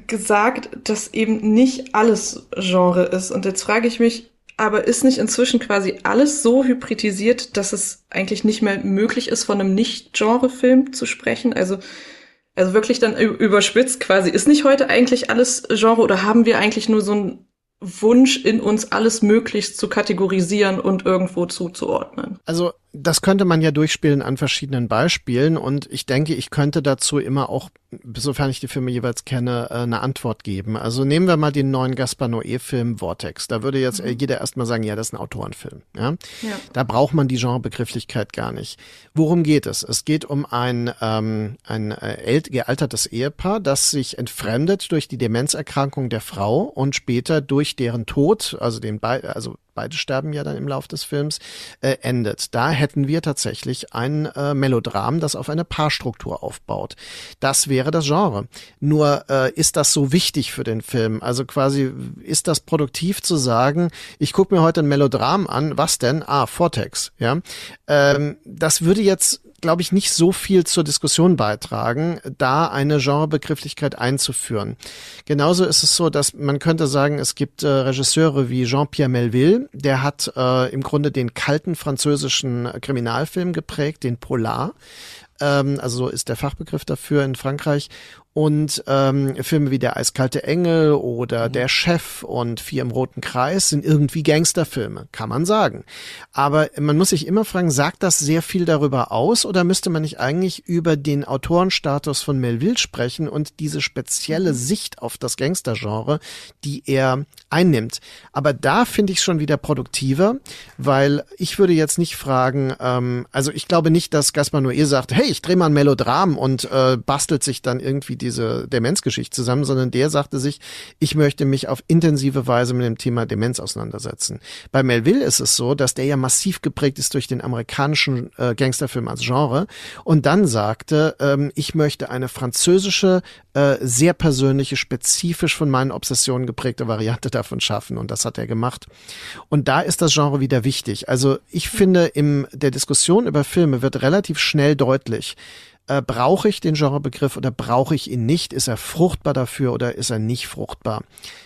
gesagt, dass eben nicht alles Genre ist. Und jetzt frage ich mich, aber ist nicht inzwischen quasi alles so hybridisiert, dass es eigentlich nicht mehr möglich ist, von einem Nicht-Genre-Film zu sprechen? Also, also wirklich dann überspitzt quasi, ist nicht heute eigentlich alles Genre oder haben wir eigentlich nur so ein Wunsch in uns, alles möglichst zu kategorisieren und irgendwo zuzuordnen. Also das könnte man ja durchspielen an verschiedenen Beispielen und ich denke, ich könnte dazu immer auch, sofern ich die Filme jeweils kenne, äh, eine Antwort geben. Also nehmen wir mal den neuen Gaspar Noé-Film Vortex. Da würde jetzt mhm. jeder erstmal sagen, ja, das ist ein Autorenfilm. Ja? ja? Da braucht man die Genrebegrifflichkeit gar nicht. Worum geht es? Es geht um ein, ähm, ein äh, gealtertes Ehepaar, das sich entfremdet durch die Demenzerkrankung der Frau und später durch deren Tod, also den Be also beide sterben ja dann im Lauf des Films, äh, endet. Da hätten wir tatsächlich ein äh, Melodram, das auf eine Paarstruktur aufbaut. Das wäre das Genre. Nur äh, ist das so wichtig für den Film? Also quasi ist das produktiv zu sagen, ich gucke mir heute ein Melodram an, was denn? Ah, Vortex, ja. Ähm, das würde jetzt glaube ich, nicht so viel zur Diskussion beitragen, da eine Genrebegrifflichkeit einzuführen. Genauso ist es so, dass man könnte sagen, es gibt äh, Regisseure wie Jean-Pierre Melville, der hat äh, im Grunde den kalten französischen Kriminalfilm geprägt, den Polar ähm, also so ist der Fachbegriff dafür in Frankreich und ähm, Filme wie Der eiskalte Engel oder mhm. Der Chef und Vier im roten Kreis sind irgendwie Gangsterfilme, kann man sagen. Aber man muss sich immer fragen, sagt das sehr viel darüber aus oder müsste man nicht eigentlich über den Autorenstatus von Melville sprechen und diese spezielle mhm. Sicht auf das Gangstergenre, die er einnimmt? Aber da finde ich schon wieder produktiver, weil ich würde jetzt nicht fragen, ähm, also ich glaube nicht, dass Gaspar Noé sagt, hey, ich drehe mal ein Melodram und äh, bastelt sich dann irgendwie diese Demenzgeschichte zusammen, sondern der sagte sich, ich möchte mich auf intensive Weise mit dem Thema Demenz auseinandersetzen. Bei Melville ist es so, dass der ja massiv geprägt ist durch den amerikanischen äh, Gangsterfilm als Genre und dann sagte, ähm, ich möchte eine französische, äh, sehr persönliche, spezifisch von meinen Obsessionen geprägte Variante davon schaffen und das hat er gemacht. Und da ist das Genre wieder wichtig. Also ich finde, in der Diskussion über Filme wird relativ schnell deutlich, Äh, brauche ich den Genrebegriff oder brauche ich ihn nicht? Ist er fruchtbar dafür oder ist er nicht fruchtbar?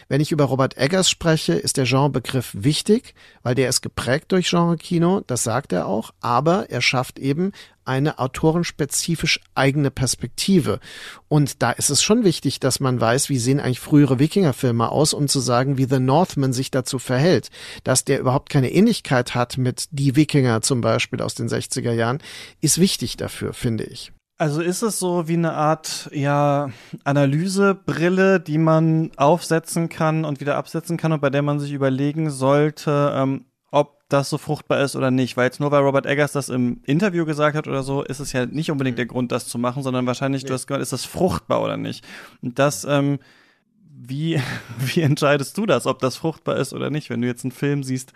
Wenn ich über Robert Eggers spreche, ist der Genrebegriff wichtig, weil der ist geprägt durch Genre-Kino, das sagt er auch, aber er schafft eben eine autorenspezifisch eigene Perspektive. Und da ist es schon wichtig, dass man weiß, wie sehen eigentlich frühere Wikingerfilme aus, um zu sagen, wie The Northman sich dazu verhält. Dass der überhaupt keine Ähnlichkeit hat mit Die Wikinger zum Beispiel aus den 60er Jahren, ist wichtig dafür, finde ich. Also ist es so wie eine Art ja Analysebrille, die man aufsetzen kann und wieder absetzen kann und bei der man sich überlegen sollte, ähm, ob das so fruchtbar ist oder nicht. Weil jetzt nur weil Robert Eggers das im Interview gesagt hat oder so, ist es ja nicht unbedingt der Grund, das zu machen, sondern wahrscheinlich, nee. du hast gehört, ist das fruchtbar oder nicht. Und das, ähm, wie, wie entscheidest du das, ob das fruchtbar ist oder nicht? Wenn du jetzt einen Film siehst,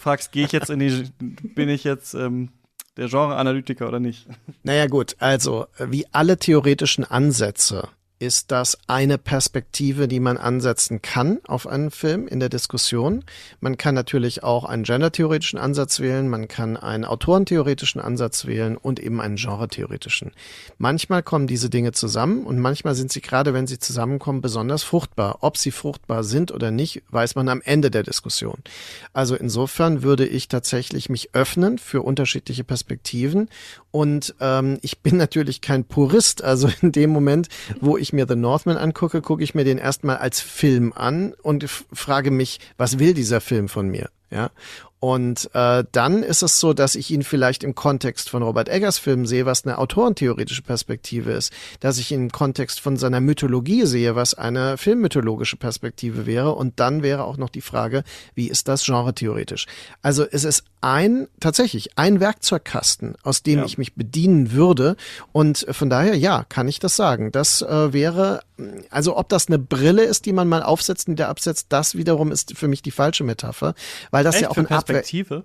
fragst, gehe ich jetzt in die, bin ich jetzt ähm, der Genre-Analytiker oder nicht? Naja gut, also wie alle theoretischen Ansätze ist das eine Perspektive, die man ansetzen kann auf einen Film in der Diskussion. Man kann natürlich auch einen gendertheoretischen Ansatz wählen, man kann einen autorentheoretischen Ansatz wählen und eben einen genretheoretischen. Manchmal kommen diese Dinge zusammen und manchmal sind sie gerade, wenn sie zusammenkommen, besonders fruchtbar. Ob sie fruchtbar sind oder nicht, weiß man am Ende der Diskussion. Also insofern würde ich tatsächlich mich öffnen für unterschiedliche Perspektiven und ähm, ich bin natürlich kein Purist. Also in dem Moment, wo ich mir The Northman angucke, gucke ich mir den erstmal als Film an und frage mich, was will dieser Film von mir? Ja. Und äh, dann ist es so, dass ich ihn vielleicht im Kontext von Robert Eggers Film sehe, was eine autorentheoretische Perspektive ist, dass ich ihn im Kontext von seiner Mythologie sehe, was eine filmmythologische Perspektive wäre. Und dann wäre auch noch die Frage, wie ist das genretheoretisch? Also es ist ein, tatsächlich ein Werkzeugkasten, aus dem ja. ich mich bedienen würde. Und von daher, ja, kann ich das sagen. Das äh, wäre, also ob das eine Brille ist, die man mal aufsetzt und wieder absetzt, das wiederum ist für mich die falsche Metapher, weil das Echt? ja auch ein Perspektive.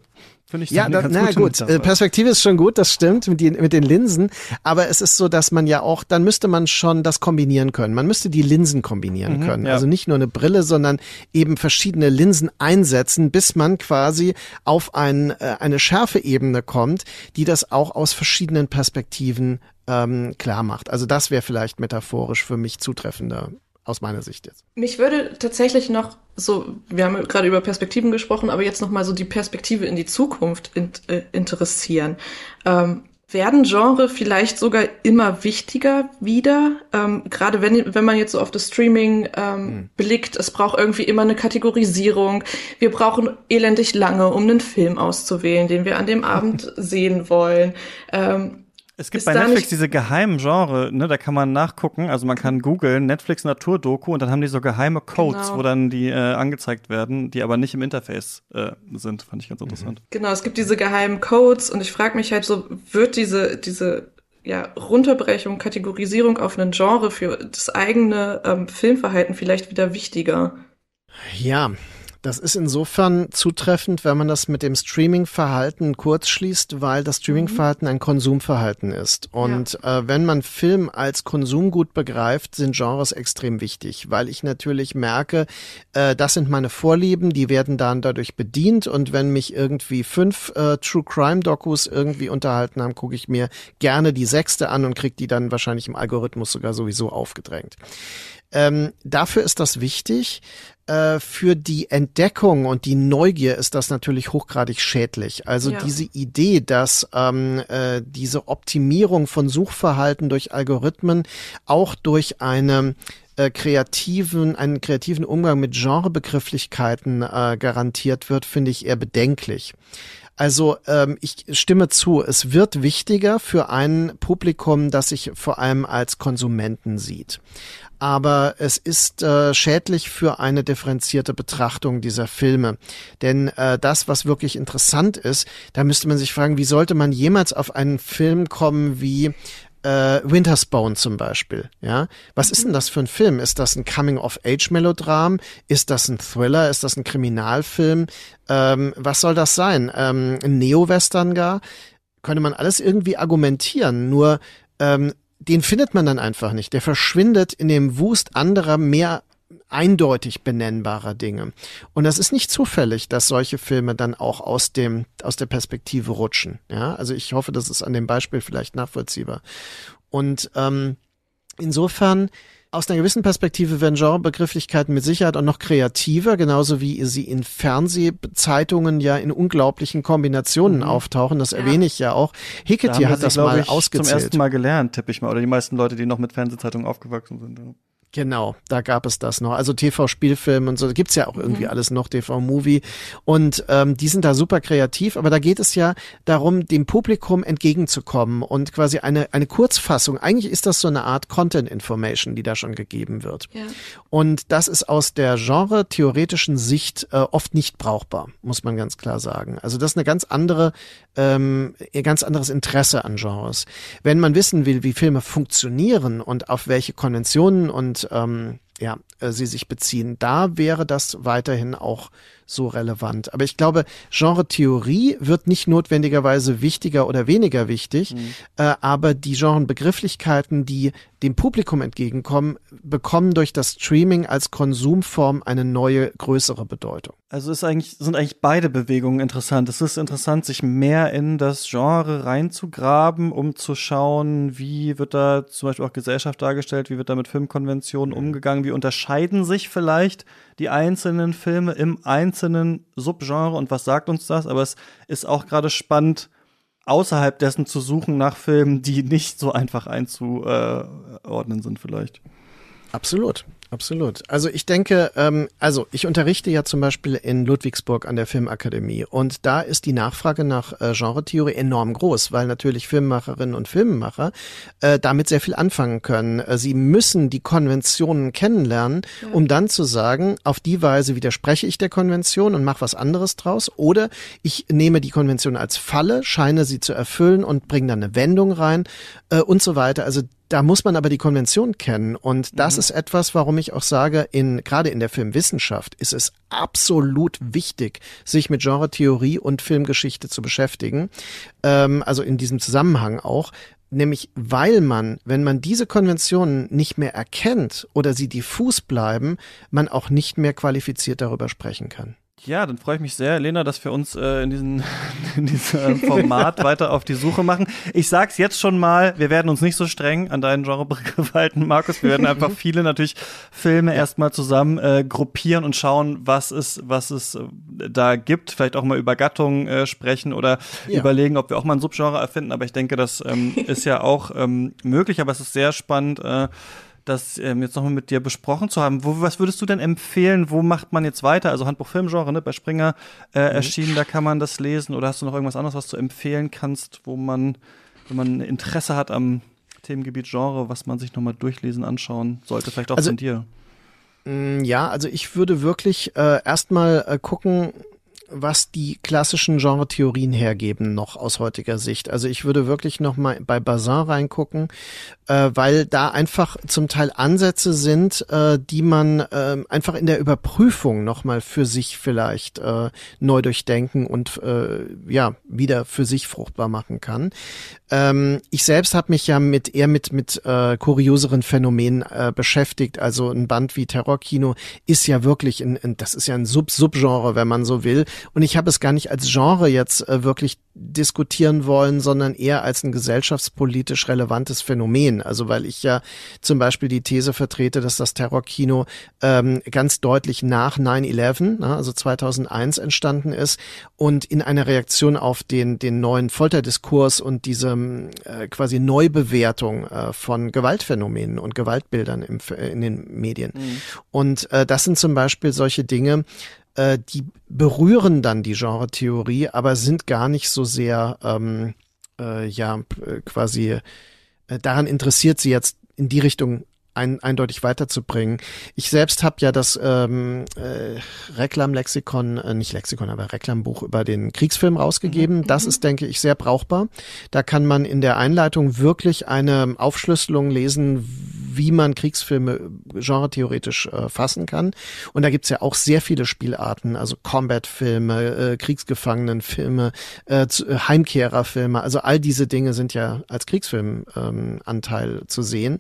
Finde ich ja, da, na gut, Metapher. Perspektive ist schon gut, das stimmt mit, die, mit den Linsen. Aber es ist so, dass man ja auch, dann müsste man schon das kombinieren können. Man müsste die Linsen kombinieren mhm, können. Ja. Also nicht nur eine Brille, sondern eben verschiedene Linsen einsetzen, bis man quasi auf ein, äh, eine Schärfeebene kommt, die das auch aus verschiedenen Perspektiven ähm, klar macht. Also das wäre vielleicht metaphorisch für mich zutreffender aus meiner Sicht jetzt. Mich würde tatsächlich noch so, wir haben gerade über Perspektiven gesprochen, aber jetzt noch mal so die Perspektive in die Zukunft in, äh, interessieren. Ähm, werden Genre vielleicht sogar immer wichtiger wieder? Ähm, Gerade wenn, wenn man jetzt so auf das Streaming ähm, hm. blickt, es braucht irgendwie immer eine Kategorisierung. Wir brauchen elendig lange, um einen Film auszuwählen, den wir an dem Abend sehen wollen. Ähm, es gibt bei Netflix diese geheimen Genre, ne, da kann man nachgucken, also man kann googeln, Netflix Naturdoku und dann haben die so geheime Codes, genau. wo dann die äh, angezeigt werden, die aber nicht im Interface äh, sind, fand ich ganz interessant. Genau, es gibt diese geheimen Codes und ich frage mich halt so, wird diese, diese ja, Runterbrechung, Kategorisierung auf einen Genre für das eigene ähm, Filmverhalten vielleicht wieder wichtiger? Ja, das ist insofern zutreffend, wenn man das mit dem Streaming-Verhalten kurz schließt, weil das Streaming-Verhalten ein Konsumverhalten ist. Und ja. äh, wenn man Film als Konsumgut begreift, sind Genres extrem wichtig, weil ich natürlich merke, äh, das sind meine Vorlieben, die werden dann dadurch bedient. Und wenn mich irgendwie fünf äh, True Crime-Dokus irgendwie unterhalten haben, gucke ich mir gerne die sechste an und kriege die dann wahrscheinlich im Algorithmus sogar sowieso aufgedrängt. Ähm, dafür ist das wichtig. Äh, für die Entdeckung und die Neugier ist das natürlich hochgradig schädlich. Also ja. diese Idee, dass ähm, äh, diese Optimierung von Suchverhalten durch Algorithmen auch durch eine äh, kreativen, einen kreativen Umgang mit Genrebegrifflichkeiten äh, garantiert wird, finde ich eher bedenklich. Also ähm, ich stimme zu, es wird wichtiger für ein Publikum, das sich vor allem als Konsumenten sieht aber es ist äh, schädlich für eine differenzierte Betrachtung dieser Filme. Denn äh, das, was wirklich interessant ist, da müsste man sich fragen, wie sollte man jemals auf einen Film kommen wie äh, Winter's Bone zum Beispiel. Ja, was ist denn das für ein Film? Ist das ein Coming-of-Age-Melodram? Ist das ein Thriller? Ist das ein Kriminalfilm? Ähm, was soll das sein? Ähm, ein Neo-Western gar? Könnte man alles irgendwie argumentieren. Nur ähm, den findet man dann einfach nicht. Der verschwindet in dem Wust anderer, mehr eindeutig benennbarer Dinge. Und das ist nicht zufällig, dass solche Filme dann auch aus dem, aus der Perspektive rutschen. Ja, also ich hoffe, das ist an dem Beispiel vielleicht nachvollziehbar. Und ähm, insofern aus einer gewissen Perspektive werden Genrebegrifflichkeiten mit Sicherheit auch noch kreativer, genauso wie sie in Fernsehzeitungen ja in unglaublichen Kombinationen mhm. auftauchen. Das ja. erwähne ich ja auch. Hickety hat das mal ich, ausgezählt. Zum ersten Mal gelernt, tippe ich mal, oder die meisten Leute, die noch mit Fernsehzeitungen aufgewachsen sind. Genau, da gab es das noch. Also TV-Spielfilm und so, da gibt's ja auch irgendwie mhm. alles noch, TV-Movie. Und ähm, die sind da super kreativ, aber da geht es ja darum, dem Publikum entgegenzukommen und quasi eine, eine Kurzfassung. Eigentlich ist das so eine Art Content Information, die da schon gegeben wird. Ja. Und das ist aus der genre-theoretischen Sicht äh, oft nicht brauchbar, muss man ganz klar sagen. Also das ist eine ganz andere, ähm, ein ganz anderes Interesse an Genres. Wenn man wissen will, wie Filme funktionieren und auf welche Konventionen und ähm, ja, äh, sie sich beziehen. Da wäre das weiterhin auch so relevant. Aber ich glaube, Genre-Theorie wird nicht notwendigerweise wichtiger oder weniger wichtig, mhm. äh, aber die Genrebegrifflichkeiten, die dem Publikum entgegenkommen, bekommen durch das Streaming als Konsumform eine neue, größere Bedeutung. Also ist eigentlich, sind eigentlich beide Bewegungen interessant. Es ist interessant, sich mehr in das Genre reinzugraben, um zu schauen, wie wird da zum Beispiel auch Gesellschaft dargestellt, wie wird da mit Filmkonventionen mhm. umgegangen, wie unterscheiden sich vielleicht die einzelnen Filme im einzelnen Subgenre und was sagt uns das? Aber es ist auch gerade spannend, außerhalb dessen zu suchen nach Filmen, die nicht so einfach einzuordnen sind vielleicht. Absolut. Absolut. Also ich denke, ähm, also ich unterrichte ja zum Beispiel in Ludwigsburg an der Filmakademie und da ist die Nachfrage nach äh, Genretheorie enorm groß, weil natürlich Filmemacherinnen und Filmemacher äh, damit sehr viel anfangen können. Äh, sie müssen die Konventionen kennenlernen, ja. um dann zu sagen, auf die Weise widerspreche ich der Konvention und mache was anderes draus oder ich nehme die Konvention als Falle, scheine sie zu erfüllen und bringe dann eine Wendung rein äh, und so weiter. Also da muss man aber die Konvention kennen. Und das mhm. ist etwas, warum ich auch sage, in, gerade in der Filmwissenschaft ist es absolut wichtig, sich mit Genre-Theorie und Filmgeschichte zu beschäftigen. Ähm, also in diesem Zusammenhang auch. Nämlich weil man, wenn man diese Konventionen nicht mehr erkennt oder sie diffus bleiben, man auch nicht mehr qualifiziert darüber sprechen kann. Ja, dann freue ich mich sehr, Lena, dass wir uns äh, in, diesen, in diesem Format weiter auf die Suche machen. Ich sag's jetzt schon mal, wir werden uns nicht so streng an deinen Genrebegriff halten, Markus. Wir werden einfach viele natürlich Filme erstmal zusammen äh, gruppieren und schauen, was es, was es äh, da gibt. Vielleicht auch mal über Gattungen äh, sprechen oder ja. überlegen, ob wir auch mal ein Subgenre erfinden. Aber ich denke, das ähm, ist ja auch ähm, möglich, aber es ist sehr spannend. Äh, das ähm, jetzt nochmal mit dir besprochen zu haben. Wo, was würdest du denn empfehlen? Wo macht man jetzt weiter? Also Handbuch Filmgenre, ne, bei Springer äh, mhm. erschienen, da kann man das lesen. Oder hast du noch irgendwas anderes, was du empfehlen kannst, wo man, wenn man Interesse hat am Themengebiet Genre, was man sich nochmal durchlesen, anschauen sollte? Vielleicht auch also, von dir. Ja, also ich würde wirklich äh, erstmal äh, gucken, was die klassischen Genre-Theorien hergeben, noch aus heutiger Sicht. Also ich würde wirklich noch mal bei Bazin reingucken, äh, weil da einfach zum Teil Ansätze sind, äh, die man äh, einfach in der Überprüfung noch mal für sich vielleicht äh, neu durchdenken und äh, ja wieder für sich fruchtbar machen kann. Ähm, ich selbst habe mich ja mit eher mit mit äh, kurioseren Phänomenen äh, beschäftigt. Also ein Band wie Terrorkino ist ja wirklich ein, ein das ist ja ein Sub-Subgenre, wenn man so will. Und ich habe es gar nicht als Genre jetzt äh, wirklich diskutieren wollen, sondern eher als ein gesellschaftspolitisch relevantes Phänomen. Also weil ich ja zum Beispiel die These vertrete, dass das Terrorkino ähm, ganz deutlich nach 9-11, ne, also 2001 entstanden ist und in einer Reaktion auf den, den neuen Folterdiskurs und diese äh, quasi Neubewertung äh, von Gewaltphänomenen und Gewaltbildern im, in den Medien. Mhm. Und äh, das sind zum Beispiel solche Dinge, äh, die berühren dann die Genre-Theorie, aber sind gar nicht so sehr, ähm, äh, ja, quasi äh, daran interessiert sie jetzt in die Richtung ein, eindeutig weiterzubringen. Ich selbst habe ja das ähm, äh, Reklamlexikon, äh, nicht Lexikon, aber Reklambuch über den Kriegsfilm rausgegeben. Mhm. Das mhm. ist, denke ich, sehr brauchbar. Da kann man in der Einleitung wirklich eine Aufschlüsselung lesen, wie man Kriegsfilme genretheoretisch äh, fassen kann. Und da gibt's ja auch sehr viele Spielarten, also Combat-Filme, äh, Kriegsgefangenenfilme, äh, äh Heimkehrerfilme. Also all diese Dinge sind ja als Kriegsfilmanteil ähm, zu sehen.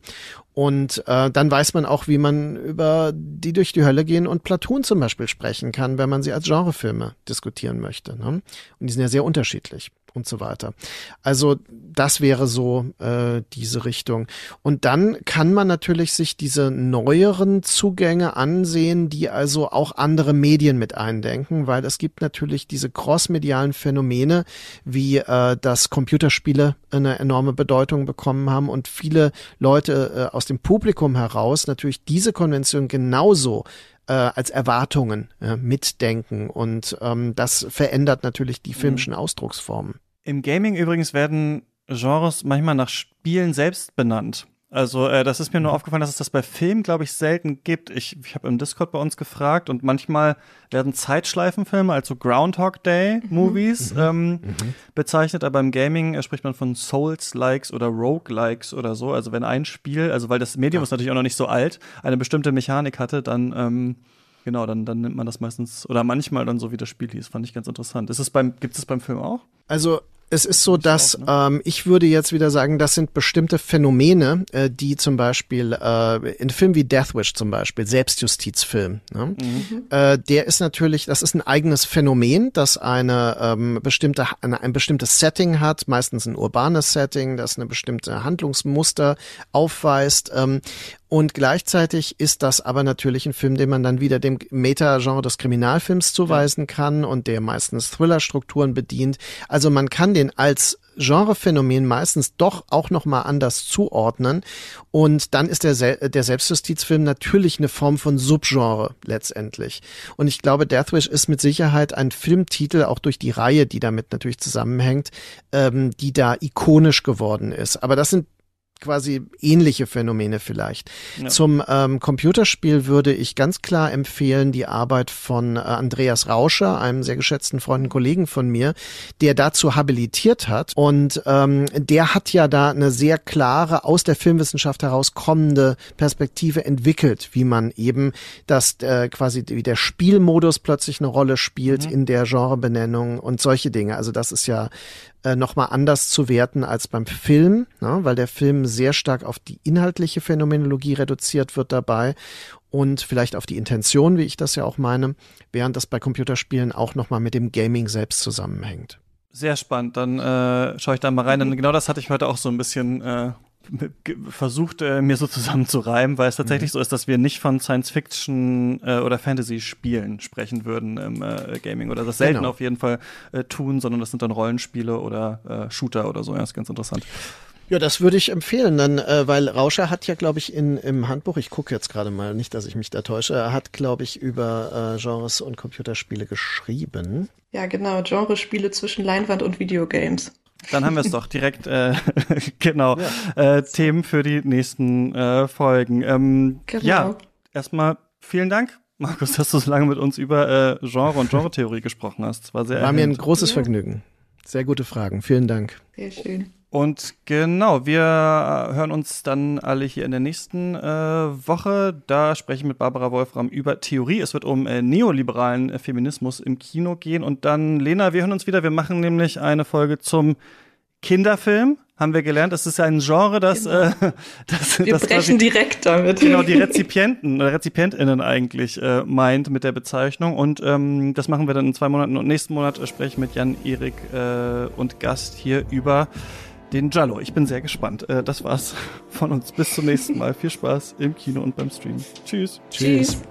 Und äh, dann weiß man auch, wie man über die durch die Hölle gehen und Platoon zum Beispiel sprechen kann, wenn man sie als Genrefilme diskutieren möchte. Ne? Und die sind ja sehr unterschiedlich. Und so weiter. Also das wäre so äh, diese Richtung. Und dann kann man natürlich sich diese neueren Zugänge ansehen, die also auch andere Medien mit eindenken, weil es gibt natürlich diese crossmedialen Phänomene, wie äh, dass Computerspiele eine enorme Bedeutung bekommen haben und viele Leute äh, aus dem Publikum heraus natürlich diese Konvention genauso äh, als Erwartungen äh, mitdenken und ähm, das verändert natürlich die mhm. filmischen Ausdrucksformen. Im Gaming übrigens werden Genres manchmal nach Spielen selbst benannt. Also äh, das ist mir nur mhm. aufgefallen, dass es das bei Filmen, glaube ich, selten gibt. Ich, ich habe im Discord bei uns gefragt und manchmal werden Zeitschleifenfilme, also Groundhog Day mhm. Movies, mhm. Ähm, mhm. bezeichnet, aber im Gaming äh, spricht man von Souls-Likes oder Rogue-Likes oder so. Also wenn ein Spiel, also weil das Medium ja. ist natürlich auch noch nicht so alt, eine bestimmte Mechanik hatte, dann ähm, Genau, dann, dann nimmt man das meistens oder manchmal dann so wie das Spiel hieß. Fand ich ganz interessant. Ist es beim, gibt es beim Film auch? Also es ist so, dass ne? ähm, ich würde jetzt wieder sagen, das sind bestimmte Phänomene, äh, die zum Beispiel äh, in Filmen wie Death Wish zum Beispiel, Selbstjustizfilm, ne? Mhm. Äh, der ist natürlich, das ist ein eigenes Phänomen, das eine ähm, bestimmte eine, ein bestimmtes Setting hat, meistens ein urbanes Setting, das eine bestimmte Handlungsmuster aufweist ähm, und gleichzeitig ist das aber natürlich ein Film, den man dann wieder dem Meta-Genre des Kriminalfilms zuweisen kann und der meistens Thriller-Strukturen bedient. Also man kann den als Genrephänomen meistens doch auch noch mal anders zuordnen und dann ist der, Se der Selbstjustizfilm natürlich eine Form von Subgenre letztendlich. Und ich glaube, Deathwish ist mit Sicherheit ein Filmtitel, auch durch die Reihe, die damit natürlich zusammenhängt, ähm, die da ikonisch geworden ist. Aber das sind quasi ähnliche Phänomene vielleicht. Ja. Zum ähm, Computerspiel würde ich ganz klar empfehlen die Arbeit von äh, Andreas Rauscher, einem sehr geschätzten Freund und Kollegen von mir, der dazu habilitiert hat. Und ähm, der hat ja da eine sehr klare, aus der Filmwissenschaft herauskommende Perspektive entwickelt, wie man eben das äh, quasi wie der Spielmodus plötzlich eine Rolle spielt mhm. in der Genrebenennung und solche Dinge. Also das ist ja äh, nochmal anders zu werten als beim Film, ne? weil der Film sehr stark auf die inhaltliche Phänomenologie reduziert wird dabei und vielleicht auf die Intention, wie ich das ja auch meine, während das bei Computerspielen auch nochmal mit dem Gaming selbst zusammenhängt. Sehr spannend, dann äh, schaue ich da mal rein. Denn genau das hatte ich heute auch so ein bisschen äh, versucht, äh, mir so zusammenzureimen, weil es tatsächlich mhm. so ist, dass wir nicht von Science-Fiction äh, oder Fantasy-Spielen sprechen würden im äh, Gaming oder das selten genau. auf jeden Fall äh, tun, sondern das sind dann Rollenspiele oder äh, Shooter oder so. Ja, ist ganz interessant. Ja, das würde ich empfehlen, dann, äh, weil Rauscher hat ja, glaube ich, in, im Handbuch, ich gucke jetzt gerade mal, nicht, dass ich mich da täusche, er hat, glaube ich, über äh, Genres und Computerspiele geschrieben. Ja, genau, Genrespiele zwischen Leinwand und Videogames. Dann haben wir es doch direkt, äh, genau, ja. äh, Themen für die nächsten äh, Folgen. Ähm, genau. Ja, erstmal vielen Dank, Markus, dass du so lange mit uns über äh, Genre und Genretheorie gesprochen hast. War sehr War mir ein großes ja. Vergnügen. Sehr gute Fragen. Vielen Dank. Sehr schön. Und genau, wir hören uns dann alle hier in der nächsten äh, Woche. Da spreche ich mit Barbara Wolfram über Theorie. Es wird um äh, neoliberalen äh, Feminismus im Kino gehen. Und dann, Lena, wir hören uns wieder. Wir machen nämlich eine Folge zum Kinderfilm. Haben wir gelernt, das ist ja ein Genre, das, genau. äh, das wir das brechen quasi, direkt damit. Genau, die Rezipienten oder RezipientInnen eigentlich äh, meint mit der Bezeichnung. Und ähm, das machen wir dann in zwei Monaten. Und nächsten Monat äh, spreche ich mit Jan Erik äh, und Gast hier über den Jallo. Ich bin sehr gespannt. Äh, das war's von uns. Bis zum nächsten Mal. Viel Spaß im Kino und beim Stream. Tschüss. Tschüss.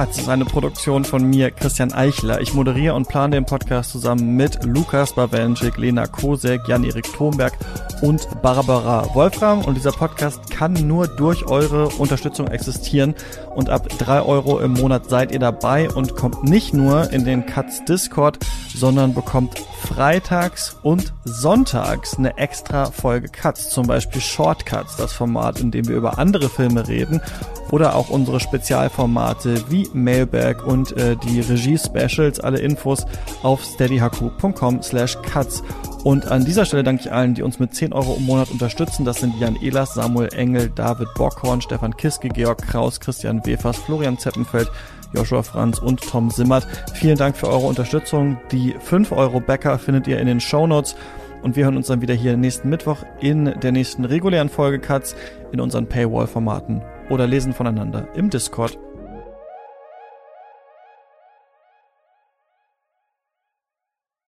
Katz ist eine Produktion von mir, Christian Eichler. Ich moderiere und plane den Podcast zusammen mit Lukas Bawenschik, Lena Kosek, Jan-Erik Thomberg und Barbara Wolfram. Und dieser Podcast kann nur durch eure Unterstützung existieren. Und ab drei Euro im Monat seid ihr dabei und kommt nicht nur in den Katz Discord, sondern bekommt freitags und sonntags eine extra Folge Cuts, zum Beispiel Shortcuts, das Format, in dem wir über andere Filme reden oder auch unsere Spezialformate wie Mailbag und äh, die Regie-Specials. Alle Infos auf steadyhaku.com slash cuts. Und an dieser Stelle danke ich allen, die uns mit 10 Euro im Monat unterstützen. Das sind Jan Ehlers, Samuel Engel, David Bockhorn, Stefan Kiske, Georg Kraus, Christian Wefers, Florian Zeppenfeld, Joshua Franz und Tom Simmert. Vielen Dank für eure Unterstützung. Die 5 Euro Bäcker findet ihr in den Show Notes. Und wir hören uns dann wieder hier nächsten Mittwoch in der nächsten regulären Folge Cuts in unseren Paywall-Formaten oder lesen voneinander im Discord.